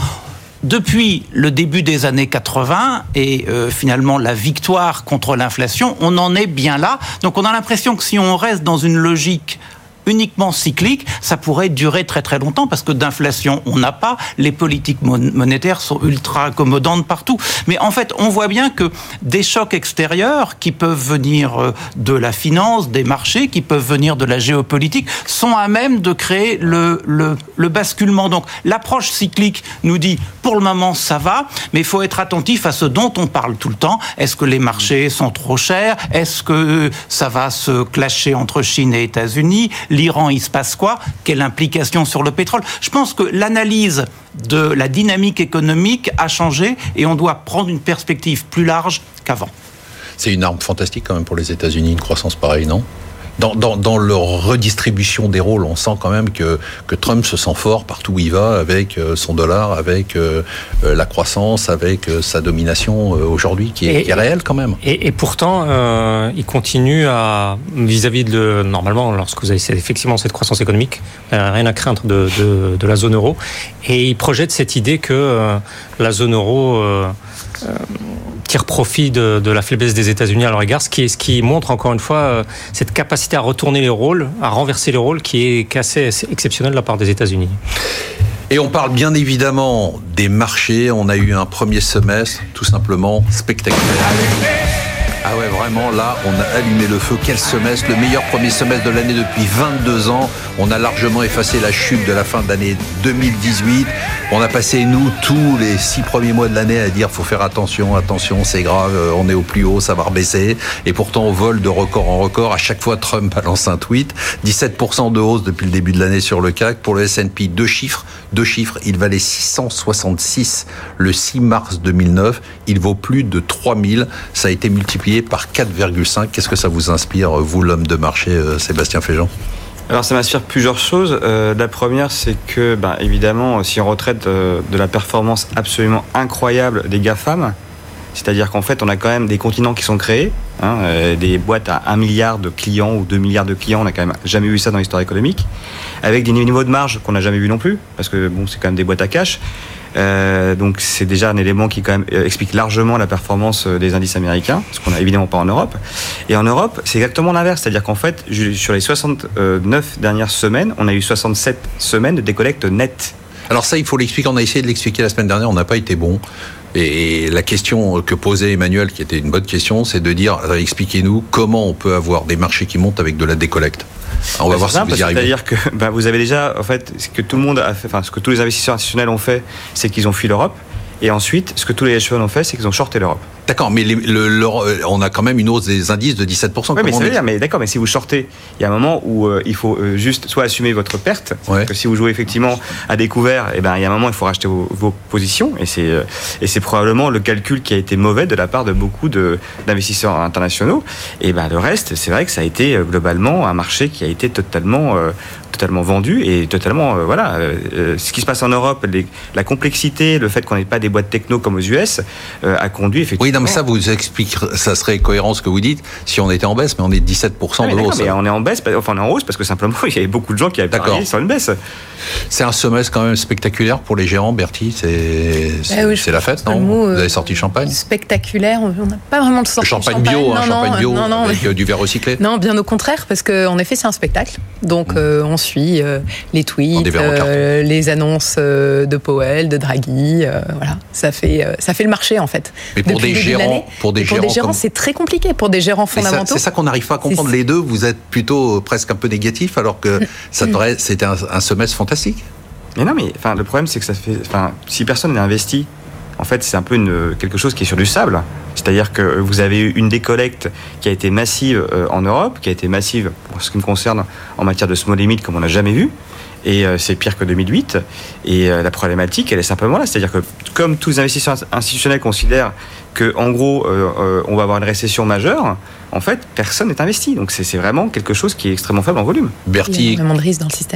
depuis le début des années 80 et euh, finalement la victoire contre l'inflation, on en est bien là. Donc on a l'impression que si on reste dans une logique uniquement cyclique, ça pourrait durer très très longtemps parce que d'inflation, on n'a pas. Les politiques monétaires sont ultra accommodantes partout. Mais en fait, on voit bien que des chocs extérieurs qui peuvent venir euh, de la finance, des marchés, qui peuvent venir de la géopolitique, sont à même de créer le, le, le basculement. Donc l'approche cyclique nous dit, pour le moment, ça va, mais il faut être attentif à ce dont on parle tout le temps. Est-ce que les marchés sont trop chers? Est-ce que ça va se clasher entre Chine et États-Unis? L'Iran, il se passe quoi? Quelle implication sur le pétrole? Je pense que l'analyse de la dynamique économique a changé et on doit prendre une perspective plus large qu'avant. C'est une arme fantastique quand même pour les États-Unis, une croissance pareille, non? Dans, dans, dans, leur redistribution des rôles, on sent quand même que, que Trump se sent fort partout où il va, avec euh, son dollar, avec euh, euh, la croissance, avec sa domination aujourd'hui, qui, est, réelle quand même. Et, et pourtant, euh, il continue à, vis-à-vis de, normalement, lorsque vous avez effectivement cette croissance économique, rien à craindre de, de, de, la zone euro, et il projette cette idée que la zone euro tire profit de, la faiblesse des États-Unis à leur égard, ce qui, ce qui montre encore une fois euh, cette capacité à retourner les rôles, à renverser les rôles, qui est assez exceptionnelle de la part des États-Unis. Et on parle bien évidemment des marchés. On a eu un premier semestre tout simplement spectaculaire. Ah ouais, vraiment, là, on a allumé le feu. Quel semestre Le meilleur premier semestre de l'année depuis 22 ans. On a largement effacé la chute de la fin de l'année 2018. On a passé, nous, tous les six premiers mois de l'année à dire faut faire attention, attention, c'est grave, euh, on est au plus haut, ça va rebaisser. Et pourtant, on vole de record en record. À chaque fois, Trump balance un tweet. 17% de hausse depuis le début de l'année sur le CAC. Pour le S&P, deux chiffres. Deux chiffres. Il valait 666 le 6 mars 2009. Il vaut plus de 3000. Ça a été multiplié par 4,5. Qu'est-ce que ça vous inspire, vous, l'homme de marché, euh, Sébastien Féjean? Alors ça m'inspire plusieurs choses. Euh, la première, c'est que, ben, évidemment, si on retraite euh, de la performance absolument incroyable des GAFAM, c'est-à-dire qu'en fait, on a quand même des continents qui sont créés, hein, des boîtes à 1 milliard de clients ou 2 milliards de clients, on n'a quand même jamais vu ça dans l'histoire économique, avec des niveaux de marge qu'on n'a jamais vu non plus, parce que bon, c'est quand même des boîtes à cash. Euh, donc c'est déjà un élément qui quand même euh, explique largement la performance euh, des indices américains, ce qu'on n'a évidemment pas en Europe. Et en Europe, c'est exactement l'inverse, c'est-à-dire qu'en fait, sur les 69 dernières semaines, on a eu 67 semaines de décollecte nette. Alors ça, il faut l'expliquer. On a essayé de l'expliquer la semaine dernière. On n'a pas été bon. Et la question que posait Emmanuel, qui était une bonne question, c'est de dire expliquez-nous comment on peut avoir des marchés qui montent avec de la décollecte. On va voir si vous y arrivez. C'est-à-dire que bah, vous avez déjà, en fait, ce que tout le monde a fait, enfin, ce que tous les investisseurs institutionnels ont fait, c'est qu'ils ont fui l'Europe. Et ensuite, ce que tous les hedge funds ont fait, c'est qu'ils ont shorté l'Europe. D'accord, mais euh, on a quand même une hausse des indices de 17%. Oui, mais c'est dire, mais d'accord, mais si vous shortez, il y a un moment où euh, il faut euh, juste soit assumer votre perte, que si vous jouez effectivement à découvert, et eh ben il y a un moment il faut racheter vos, positions, et c'est et c'est probablement le calcul qui a été mauvais de la part de beaucoup d'investisseurs internationaux. Et ben le reste, c'est vrai que ça a été globalement un marché qui a été totalement totalement vendu et totalement voilà ce qui se passe en Europe la complexité le fait qu'on n'ait pas des boîtes techno comme aux US a conduit effectivement mais ça vous explique, ça serait cohérent ce que vous dites si on était en baisse, mais on est 17% ah, de hausse. Mais on est en baisse, enfin on est en hausse parce que simplement il y avait beaucoup de gens qui avaient parié sur une baisse. C'est un semestre quand même spectaculaire pour les gérants, Bertie. C'est eh la fête, non Vous avez sorti le champagne Spectaculaire, on n'a pas vraiment de sorti champagne, champagne bio, hein, champagne bio avec euh, du verre recyclé. Non, bien au contraire, parce qu'en effet c'est un spectacle. Donc mmh. euh, on suit euh, les tweets, les annonces de Powell, de Draghi, voilà, ça fait ça fait le marché en fait. Mais pour des pour des gérants, c'est très compliqué. Pour des gérants fondamentaux, c'est ça, qu'on n'arrive pas à comprendre. Les deux, vous êtes plutôt euh, presque un peu négatif, alors que ça devrait, c'était un, semestre fantastique. Mais non, mais enfin, le problème, c'est que ça fait, enfin, si personne n'est investi, en fait, c'est un peu une, quelque chose qui est sur du sable. C'est-à-dire que vous avez eu une décollecte qui a été massive euh, en Europe, qui a été massive, pour ce qui me concerne, en matière de small limit, comme on n'a jamais vu et euh, c'est pire que 2008. Et la problématique, elle est simplement là. C'est-à-dire que comme tous les investisseurs institutionnels considèrent qu'en gros, euh, euh, on va avoir une récession majeure, en fait, personne n'est investi. Donc c'est vraiment quelque chose qui est extrêmement faible en volume. Bertie,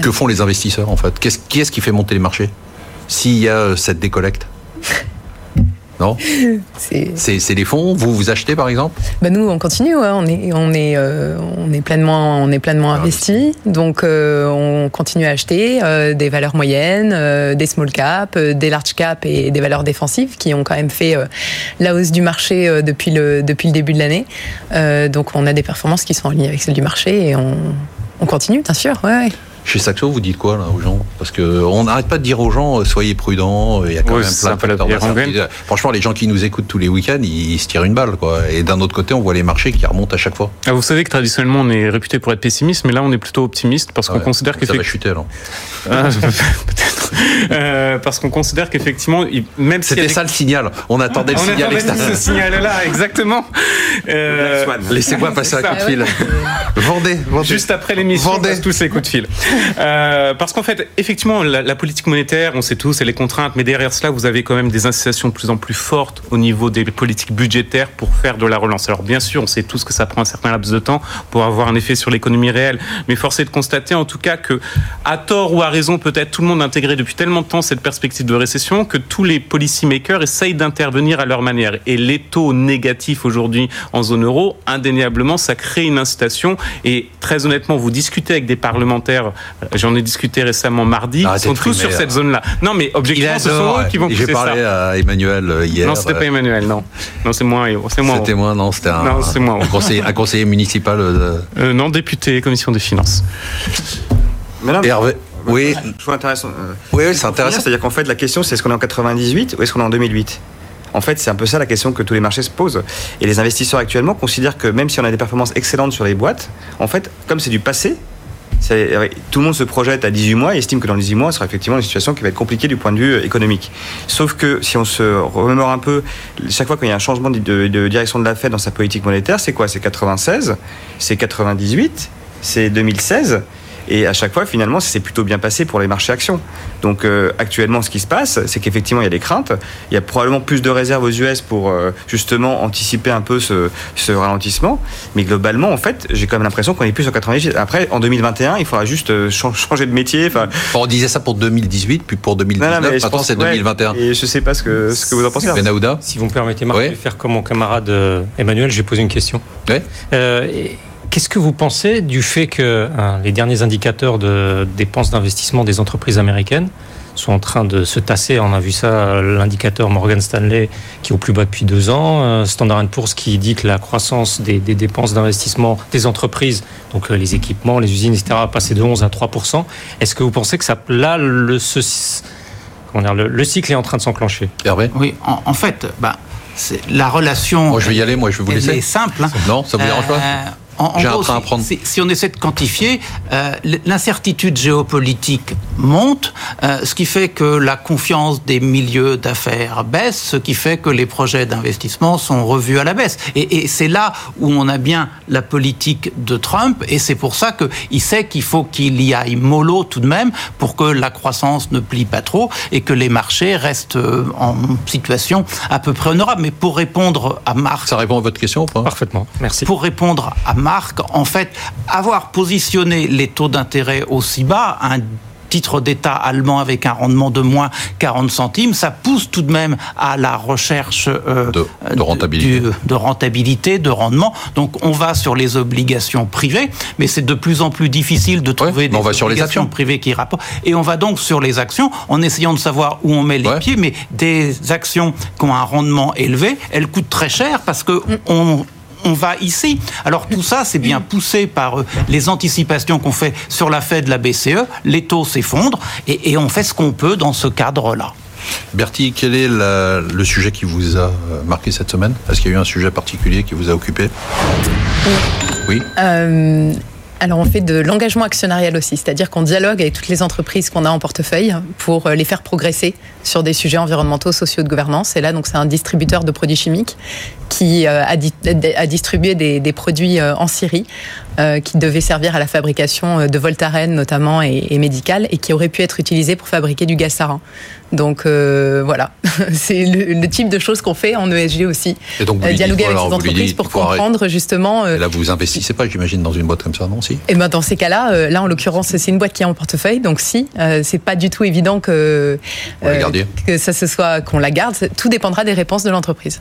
que font les investisseurs en fait? Qui est-ce qui fait monter les marchés? S'il y a euh, cette décollecte? Non C'est les fonds Vous vous achetez par exemple? Bah Nous, on continue. On est, on est, euh, on est pleinement, on est pleinement investi. Donc, euh, on continue à acheter euh, des valeurs moyennes, des small cap, des large cap et des valeurs défensives qui ont quand même fait la hausse du marché depuis, le, depuis le début de l'année. donc, on a des performances qui sont en ligne avec celles du marché et on, On continue, bien sûr. Ouais, Chez Saxo, vous dites quoi là aux gens? Parce que on n'arrête pas de dire aux gens soyez prudents. Il y a quand même plein de facteurs Franchement, les gens qui nous écoutent tous les week-ends, ils, se tirent une balle, quoi. Et d'un autre côté, on voit les marchés qui remontent à chaque fois. Ah, vous savez que traditionnellement, on est réputé pour être pessimiste, mais là, on est plutôt optimiste parce qu'on considère que ça va chuter alors. Ah, peut-être. Euh, parce qu'on considère qu'effectivement, même c'était ça le signal. On attendait le on signal attendait ce signal-là, exactement. Euh, Laissez-moi passer un coup de fil. Vendez, vendez. Juste après l'émission, tous les coups de fil. Euh, parce qu'en fait, effectivement, la, politique monétaire, on sait tous, et les contraintes, mais derrière cela, vous avez quand même des incitations de plus en plus fortes au niveau des politiques budgétaires pour faire de la relance. Alors bien sûr, on sait tous que ça prend un certain laps de temps pour avoir un effet sur l'économie réelle, mais force est de constater en tout cas que, à tort ou à raison, peut-être tout le monde a intégré depuis tellement de temps cette perspective de récession que tous les policy makers essayent d'intervenir à leur manière. Et les taux négatifs aujourd'hui en zone euro, indéniablement, ça crée une incitation. Et très honnêtement, vous discutez avec des parlementaires, j'en ai discuté récemment mardi, ils sont tous sur cette zone-là. Non, mais objectivement, ce sont eux qui vont pousser ça. J'ai parlé à Emmanuel euh, hier. Non, c'était pas Emmanuel, non. Non, c'est moi. C'est moi. C'était moi, non, c'était un, non, moi. un, conseiller, un conseiller municipal. De... Euh, non, député, commission des finances. Hervé. Oui. Je trouve intéressant. Euh, oui, c'est intéressant. C'est-à-dire qu'en fait, la question, c'est est-ce qu'on est en 98 ou est-ce qu'on est en 2008 en fait, c'est un peu ça la question que tous les marchés se posent. Et les investisseurs actuellement considèrent que même si on a des performances excellentes sur les boîtes, en fait, comme c'est du passé, tout le monde se projette à 18 mois et estime que dans les 18 mois, ce sera effectivement une situation qui va être compliquée du point de vue économique. Sauf que si on se remémore un peu, chaque fois qu'il y a un changement de direction de la Fed dans sa politique monétaire, c'est quoi? C'est 96, c'est 98, c'est 2016. Et à chaque fois, finalement, c'est plutôt bien passé pour les marchés actions. Donc euh, actuellement, ce qui se passe, c'est qu'effectivement, il y a des craintes. Il y a probablement plus de réserves aux US pour euh, justement anticiper un peu ce, ralentissement. Mais globalement, en fait, j'ai quand même l'impression qu'on est plus en 98. Après, en 2021, il faudra juste euh, changer de métier. Enfin, on disait ça pour 2018, puis pour 2019. Non, maintenant, c'est 2021. et je sais pas ce que, ce que vous en pensez. Ben si vous me permettez, Marc, je vais faire comme mon camarade Emmanuel, je vais poser une question. Oui. Qu'est-ce que vous pensez du fait que hein, les derniers indicateurs de dépenses d'investissement des entreprises américaines sont en train de se tasser? On a vu ça, l'indicateur Morgan Stanley qui est au plus bas depuis deux ans, euh, Standard Poor's qui dit que la croissance des, dépenses d'investissement des entreprises, donc euh, les équipements, les usines, etc., a passé de 11 à 3% Est-ce que vous pensez que ça, là, le, le, cycle est en train de s'enclencher? Hervé? Oui, en, fait, bah, la relation. Moi, je vais y aller, moi, je vais vous laisser. C'est simple. Hein. Non, ça vous dérange pas? Euh, si, on essaie de quantifier, euh, l'incertitude géopolitique monte, euh, ce qui fait que la confiance des milieux d'affaires baisse, ce qui fait que les projets d'investissement sont revus à la baisse. Et, c'est là où on a bien la politique de Trump, et c'est pour ça qu'il sait qu'il faut qu'il y aille mollo tout de même pour que la croissance ne plie pas trop et que les marchés restent euh, en situation à peu près honorable. Mais pour répondre à Marc... Ça répond à votre question ou pas? Parfaitement, merci. Pour répondre à Marc, en fait, avoir positionné les taux d'intérêt aussi bas, un titre d'État allemand avec un rendement de moins 40 centimes, ça pousse tout de même à la recherche euh, de, rentabilité. de, rentabilité, de rendement. Donc on va sur les obligations privées, mais c'est de plus en plus difficile de trouver des obligations privées qui rapportent. Et on va donc sur les actions en essayant de savoir où on met les pieds, mais des actions qui ont un rendement élevé, elles coûtent très cher parce que on on va ici. Alors tout ça, c'est bien poussé par euh, les anticipations qu'on fait sur la Fed, la BCE. Les taux s'effondrent et, on fait ce qu'on peut dans ce cadre-là. Bertie, quel est le sujet qui vous a euh, marqué cette semaine? Est-ce qu'il y a eu un sujet particulier qui vous a occupé? Oui. Euh, alors on fait de l'engagement actionnarial aussi, c'est-à-dire qu'on dialogue avec toutes les entreprises qu'on a en portefeuille pour les faire progresser sur des sujets environnementaux, sociaux de gouvernance. Et là, donc c'est un distributeur de produits chimiques qui euh, a, distribué des, produits euh, en Syrie euh, qui devaient servir à la fabrication de Voltaren notamment et, et médicales et qui auraient pu être utilisés pour fabriquer du gaz sarin. Donc voilà, c'est le, type de choses qu'on fait en ESG aussi. Et donc vous dialoguer avec ces entreprises pour comprendre justement. Et là, vous investissez pas, j'imagine, dans une boîte comme ça, non Si? Et eh ben dans ces cas-là, là en l'occurrence, c'est une boîte qui est en portefeuille, donc si, c'est pas du tout évident que que ça se soit qu'on la garde. Tout dépendra des réponses de l'entreprise.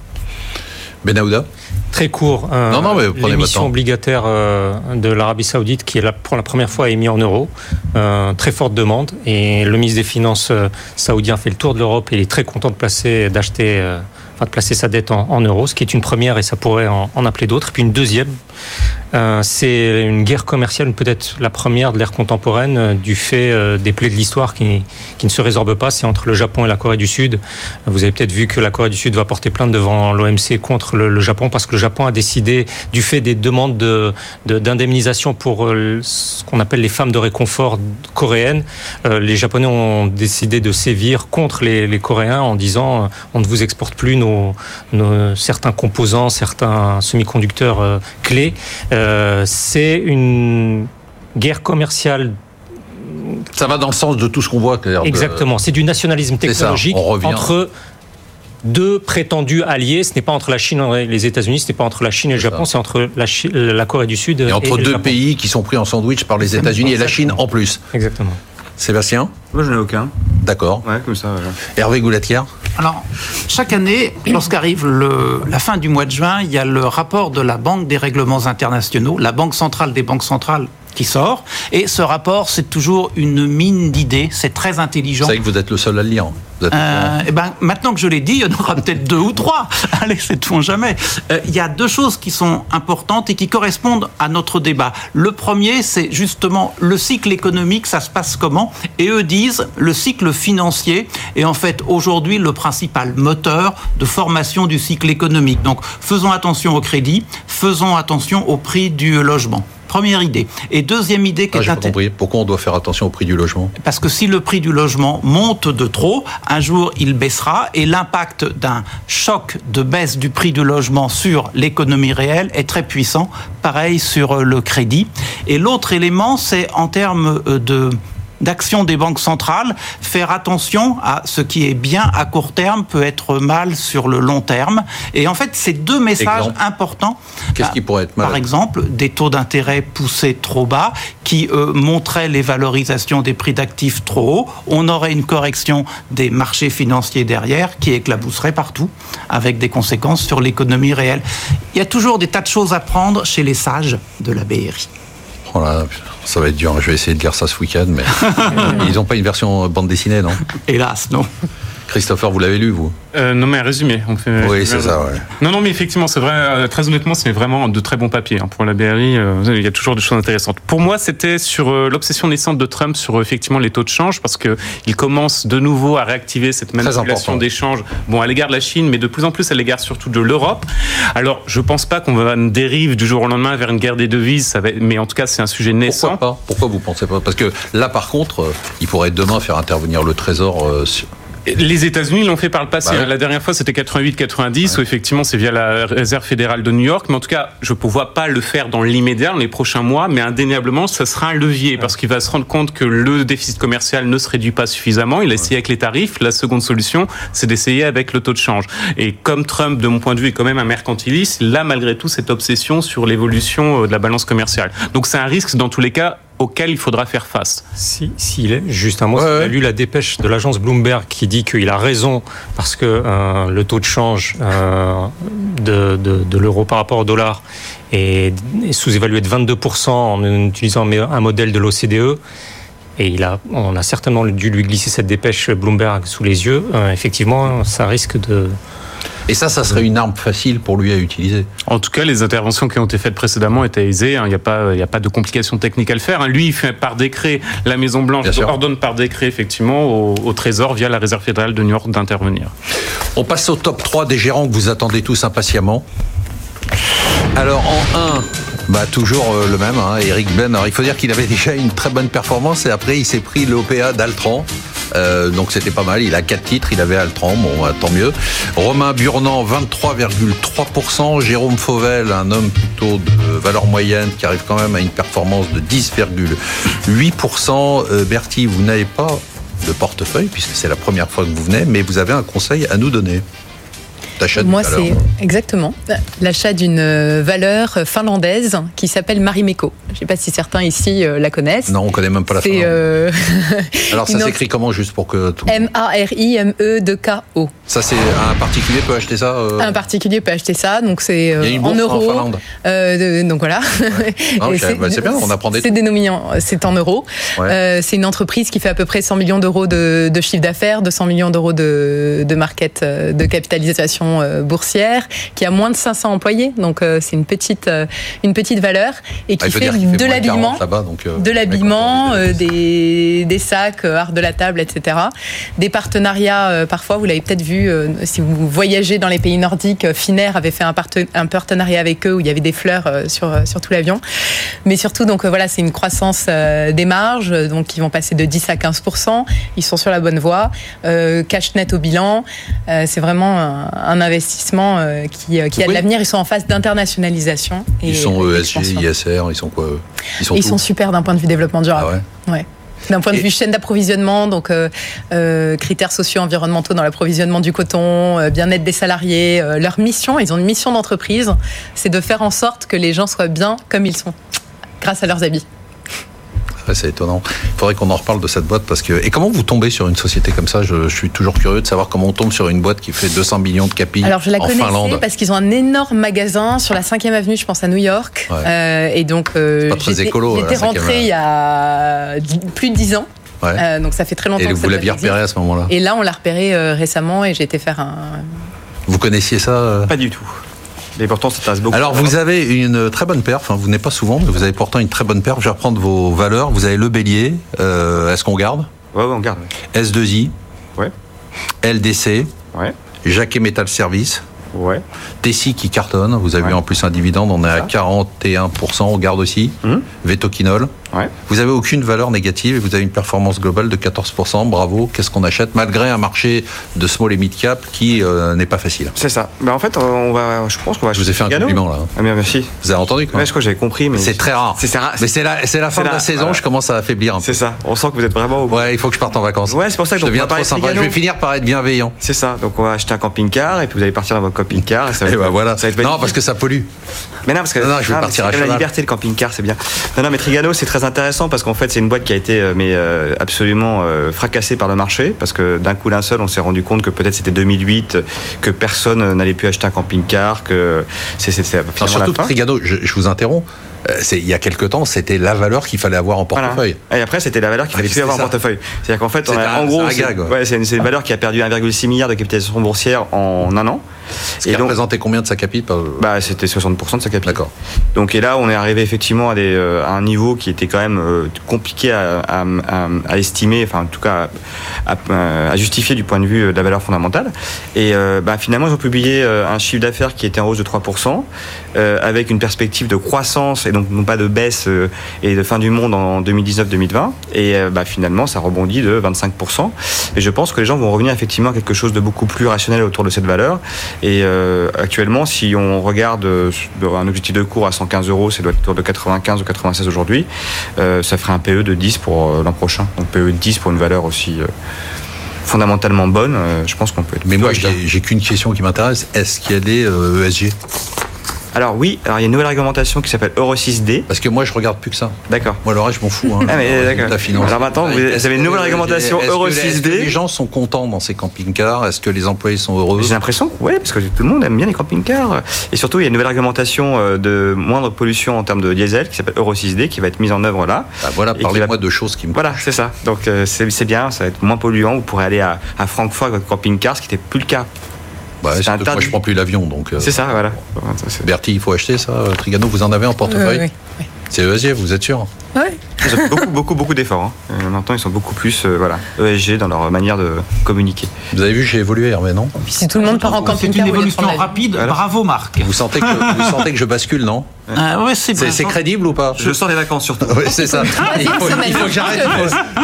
Benahouda Très court. non, non, mais L'émission obligataire euh, de l'Arabie Saoudite, qui est là, pour la première fois émise en euros, euh, très forte demande. Et le ministre des Finances euh, saoudien fait le tour de l'Europe et il est très content de placer, d'acheter, de placer sa dette en, euros, ce qui est une première et ça pourrait en, appeler d'autres. Puis une deuxième, Euh, c'est une guerre commerciale, peut-être la première de l'ère contemporaine, euh, du fait euh, des plaies de l'histoire qui, qui, ne se résorbent pas. C'est entre le Japon et la Corée du Sud. Vous avez peut-être vu que la Corée du Sud va porter plainte devant l'OMC contre le, Japon parce que le Japon a décidé, du fait des demandes d'indemnisation de, pour ce qu'on appelle les femmes de réconfort coréennes, les Japonais ont décidé de sévir contre les Coréens en disant on ne vous exporte plus nos, nos certains composants, certains semi-conducteurs clés. Euh, c'est une guerre commerciale ça va dans le sens de tout ce qu'on voit. Exactement. C'est du nationalisme technologique entre deux prétendus alliés. Ce n'est pas entre la Chine et les États-Unis, ce n'est pas entre la Chine et le Japon, c'est entre la, la, Corée du Sud et, entre deux pays qui sont pris en sandwich par les États-Unis et la Chine en plus. Exactement. Sébastien? Moi, je n'en ai aucun. D'accord. Ouais, comme ça. Hervé Goulatière? Alors, chaque année, lorsqu'arrive la fin du mois de juin, il y a le rapport de la Banque des règlements internationaux, la Banque centrale des banques centrales qui sort. Et ce rapport, c'est toujours une mine d'idées. C'est très intelligent. C'est vrai que vous êtes le seul à lire. Euh, et eh ben, maintenant que je l'ai dit, il y en aura peut-être deux ou trois. Allez, c'est tout jamais. Euh, il y a deux choses qui sont importantes et qui correspondent à notre débat. Le premier, c'est justement le cycle économique, ça se passe comment Et eux disent le cycle financier est en fait aujourd'hui le principal moteur de formation du cycle économique. Donc, faisons attention au crédit, faisons attention au prix du logement. Première idée. Et deuxième idée qui ah, est Pourquoi on doit faire attention au prix du logement Parce que si le prix du logement monte de trop, un jour il baissera et l'impact d'un choc de baisse du prix du logement sur l'économie réelle est très puissant. Pareil sur le crédit. Et l'autre élément, c'est en termes euh, de d'action des banques centrales, faire attention à ce qui est bien à court terme peut être mal sur le long terme. Et en fait, ces deux messages importants. Qu'est-ce qui pourrait être mal Par exemple, des taux d'intérêt poussés trop bas qui euh, montraient les valorisations des prix d'actifs trop hauts. On aurait une correction des marchés financiers derrière qui éclabousserait partout avec des conséquences sur l'économie réelle. Il y a toujours des tas de choses à prendre chez les sages de la BRI. Oh ça va être dur. Je vais essayer de lire ça ce week-end, mais ils n'ont pas une version bande dessinée, non? Hélas, non. Christopher, vous l'avez lu, vous euh, Non, mais un résumé. On fait, oui, c'est ça, ouais. Non, non, mais effectivement, c'est vrai, euh, très honnêtement, c'est vraiment de très bons papiers. Hein. Pour la BRI, euh, il y a toujours des choses intéressantes. Pour moi, c'était sur l'obsession naissante de Trump sur effectivement les taux de change, parce qu'il commence de nouveau à réactiver cette manipulation d'échange, bon, à l'égard de la Chine, mais de plus en plus à l'égard surtout de l'Europe. Alors, je pense pas qu'on va une dérive du jour au lendemain vers une guerre des devises, ça va, mais en tout cas, c'est un sujet naissant. Pourquoi pas? Pourquoi vous pensez pas? Parce que là, par contre, il pourrait demain faire intervenir le Trésor sur les États-Unis l'ont fait par le passé. Bah la dernière fois, c'était 88-90, où effectivement, c'est via la Réserve fédérale de New York. Mais en tout cas, je ne vois pas le faire dans l'immédiat, dans les prochains mois, mais indéniablement, ça sera un levier, parce qu'il va se rendre compte que le déficit commercial ne se réduit pas suffisamment. Il a essayé avec les tarifs. La seconde solution, c'est d'essayer avec le taux de change. Et comme Trump, de mon point de vue, est quand même un mercantiliste, il a malgré tout cette obsession sur l'évolution euh, de la balance commerciale. Donc c'est un risque, dans tous les cas, auquel il faudra faire face. Si, si est, juste un mot, a lu la dépêche de l'agence Bloomberg qui dit qu'il a raison parce que euh, le taux de change euh, de, de, l'euro par rapport au dollar est, sous-évalué de 22% en utilisant un modèle de l'OCDE. Et il a, on a certainement dû lui glisser cette dépêche Bloomberg sous les yeux. Euh, effectivement, ça risque de, et ça, ça serait une arme facile pour lui à utiliser. En tout cas, les interventions qui ont été faites précédemment étaient aisées. Hein. Il n'y a, pas, a pas de complications techniques à le faire. Hein. Lui, il fait par décret, la Maison-Blanche ordonne par décret, effectivement, au, au, Trésor, via la Réserve fédérale de New York, d'intervenir. On passe au top 3 des gérants que vous attendez tous impatiemment. Alors, en 1, bah, toujours euh, le même, hein, Eric Ben. Alors, il faut dire qu'il avait déjà une très bonne performance et après, il s'est pris l'OPA d'Altran. Euh, donc c'était pas mal. Il a quatre titres, il avait Altran, bon, bah, tant mieux. Romain Burnand, 23,3%. Jérôme Fauvel, un homme plutôt de valeur moyenne qui arrive quand même à une performance de 10,8%. Euh, Bertie, vous n'avez pas de portefeuille puisque c'est la première fois que vous venez, mais vous avez un conseil à nous donner. Moi, c'est exactement l'achat d'une euh, valeur finlandaise qui s'appelle Marimekko. Je ne sais pas si certains ici euh, la connaissent. Non, on ne connaît même pas la Finlande. Euh... Alors, ça s'écrit comment, juste pour que tout. M-A-R-I-M-E-2-K-O. Ça, c'est un particulier peut acheter ça euh Un particulier peut acheter ça, donc c'est en euros. En donc voilà. Bah, c'est bien, on apprend des C'est dénominé, c'est en euros. c'est une entreprise qui fait à peu près 100 millions d'euros de, chiffre d'affaires, 200 millions d'euros de, de market, de capitalisation valorisations boursières, qui a moins de 500 employés, donc c'est une petite une petite valeur et qui ah, fait, de l'habillement, de l'habillement, des, des sacs, art de la table, etc. Des partenariats, parfois vous l'avez peut-être vu si vous voyagez dans les pays nordiques, Finnair avait fait un, partenariat avec eux où il y avait des fleurs sur sur tout l'avion, mais surtout donc voilà c'est une croissance des marges, donc qui vont passer de 10 à 15 Ils sont sur la bonne voie. Euh, cash net au bilan, euh, c'est vraiment un, investissement euh, qui, qui a de l'avenir. Ils sont en phase d'internationalisation. Ils sont ESG, ISR, ils sont quoi eux? Ils sont, ils sont super d'un point de vue développement durable. Ah ouais. D'un point de vue chaîne d'approvisionnement, donc critères sociaux, environnementaux dans l'approvisionnement du coton, bien-être des salariés, leur mission, ils ont une mission d'entreprise, c'est de faire en sorte que les gens soient bien comme ils sont, grâce à leurs habits c'est étonnant. Il faudrait qu'on en reparle de cette boîte parce que. Et comment vous tombez sur une société comme ça? Je, suis toujours curieux de savoir comment on tombe sur une boîte qui fait 200 millions de capilles. Alors je la connaissais parce qu'ils ont un énorme magasin sur la 5e avenue, je pense à New York. Euh, et donc euh, pas très écolo. J'étais rentré il y a plus de 10 ans. Euh, donc ça fait très longtemps. Et vous l'aviez repéré à ce moment-là? Et là, on l'a repéré récemment et j'ai été faire un. Vous connaissiez ça Pas du tout. Mais pourtant, ça passe beaucoup. Alors, vous avez une très bonne perf. Enfin, vous n'êtes pas souvent, mais vous avez pourtant une très bonne perf. Je vais reprendre vos valeurs. Vous avez le bélier. Euh, est-ce qu'on garde? Ouais, on garde. S2I. Ouais. LDC. Ouais. Jacquet Metal Service. Ouais. Tessie qui cartonne. Vous avez eu en plus un dividende. On est à 41%. On garde aussi. Hum. Vous n'avez aucune valeur négative et vous avez une performance globale de 14%. Bravo. Qu'est-ce qu'on achète malgré un marché de small et mid cap qui euh, n'est pas facile? C'est ça. Mais en fait, on va, je pense qu'on va. Je vous ai fait un compliment là. Ah, bien, merci. Vous avez entendu quoi? Je crois que j'avais compris. Mais c'est très rare. C'est Mais c'est la, la, fin de la saison. Je commence à affaiblir. C'est ça. On sent que vous êtes vraiment. Au bout. Ouais, il faut que je parte en vacances. Ouais, c'est pour ça que je deviens trop sympa. Je vais finir par être bienveillant. C'est ça. Donc on va acheter un camping-car et puis vous allez partir dans votre camping-car. Et ça va bah, voilà. non, parce que ça pollue. Mais non, parce que je vais partir à la liberté le camping-car, c'est bien. Non, non, mais Trigano, c'est très intéressant parce qu'en fait, c'est une boîte qui a été euh, mais euh, absolument euh, fracassée par le marché parce que d'un coup d'un seul, on s'est rendu compte que peut-être c'était 2008, que personne n'allait plus acheter un camping-car, que c'est surtout Trigano, je, je vous interromps. il y a quelques temps, c'était la valeur qu'il fallait avoir en portefeuille. Et après, c'était la valeur qu'il fallait plus avoir en portefeuille. C'est-à-dire qu'en fait, en gros, c'est une, valeur qui a perdu 1,6 milliard de capitalisation boursière en un an. Et donc, représentait combien de sa capital bah, C'était 60% de sa capital. D'accord. Donc, et là, on est arrivé effectivement à, des, euh, à un niveau qui était quand même euh, compliqué à, à, à, estimer, enfin, en tout cas, à, justifier du point de vue de la valeur fondamentale. Et euh, bah, finalement, ils ont publié un chiffre d'affaires qui était en hausse de 3%, avec une perspective de croissance et donc non pas de baisse et de fin du monde en 2019-2020. Et bah, finalement, ça rebondit de 25%. Et je pense que les gens vont revenir effectivement à quelque chose de beaucoup plus rationnel autour de cette valeur. Et euh, actuellement, si on regarde euh, un objectif de cours à 115 euros, c'est doit être autour de 95 ou 96 aujourd'hui, euh, ça ferait un PE de 10 pour l'an prochain. Donc PE de 10 pour une valeur aussi fondamentalement bonne, je pense qu'on peut être. Mais moi, j'ai qu'une question qui m'intéresse. Est-ce qu'il y a des ESG alors oui, alors il y a une nouvelle réglementation qui s'appelle Euro 6D. Parce que moi je regarde plus que ça. D'accord. Moi le reste je m'en fous. Hein. ah mais d'accord. Alors maintenant vous avez une nouvelle réglementation Euro 6D. Est-ce que les gens sont contents dans ces camping-cars? Est-ce que les employés sont heureux? J'ai l'impression oui, parce que tout le monde aime bien les camping-cars. Et surtout il y a une nouvelle réglementation euh, de moindre pollution en termes de diesel qui s'appelle Euro 6D qui va être mise en œuvre là. Bah voilà, parlez-moi de choses qui me. Voilà, c'est ça. Donc euh, c'est bien, ça va être moins polluant. Vous pourrez aller à, à Francfort avec votre camping-car, ce qui n'était plus le cas bah, moi, je prends plus l'avion, donc. Euh, c'est ça, voilà. Bertie, il faut acheter ça. Trigano, vous en avez en portefeuille oui, oui. C'est ESG, vous êtes sûr Oui. Ils ont beaucoup, beaucoup, beaucoup d'efforts. Hein. Euh, maintenant, ils sont beaucoup plus euh, voilà, ESG dans leur manière de communiquer. Vous avez vu, j'ai évolué, Hervé, non Si tout le monde part en camping C'est une évolution rapide. Bravo, Marc. Vous sentez que, vous sentez que je bascule, non ah, ouais, c'est crédible ou pas? Je sens les vacances surtout. oui, c'est ça. il, faut, que j'arrête.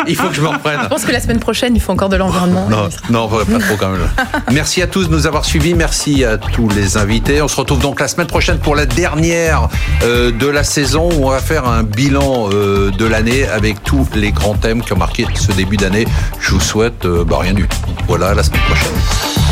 Il, faut que je me reprenne. Je pense que la semaine prochaine, il faut encore de l'environnement. Non, non, pas trop quand même. Merci à tous de nous avoir suivis. Merci à tous les invités. On se retrouve donc la semaine prochaine pour la dernière euh, de la saison où on va faire un bilan euh, de l'année avec tous les grands thèmes qui ont marqué ce début d'année. Je vous souhaite euh, bah, rien du tout. Voilà, la semaine prochaine.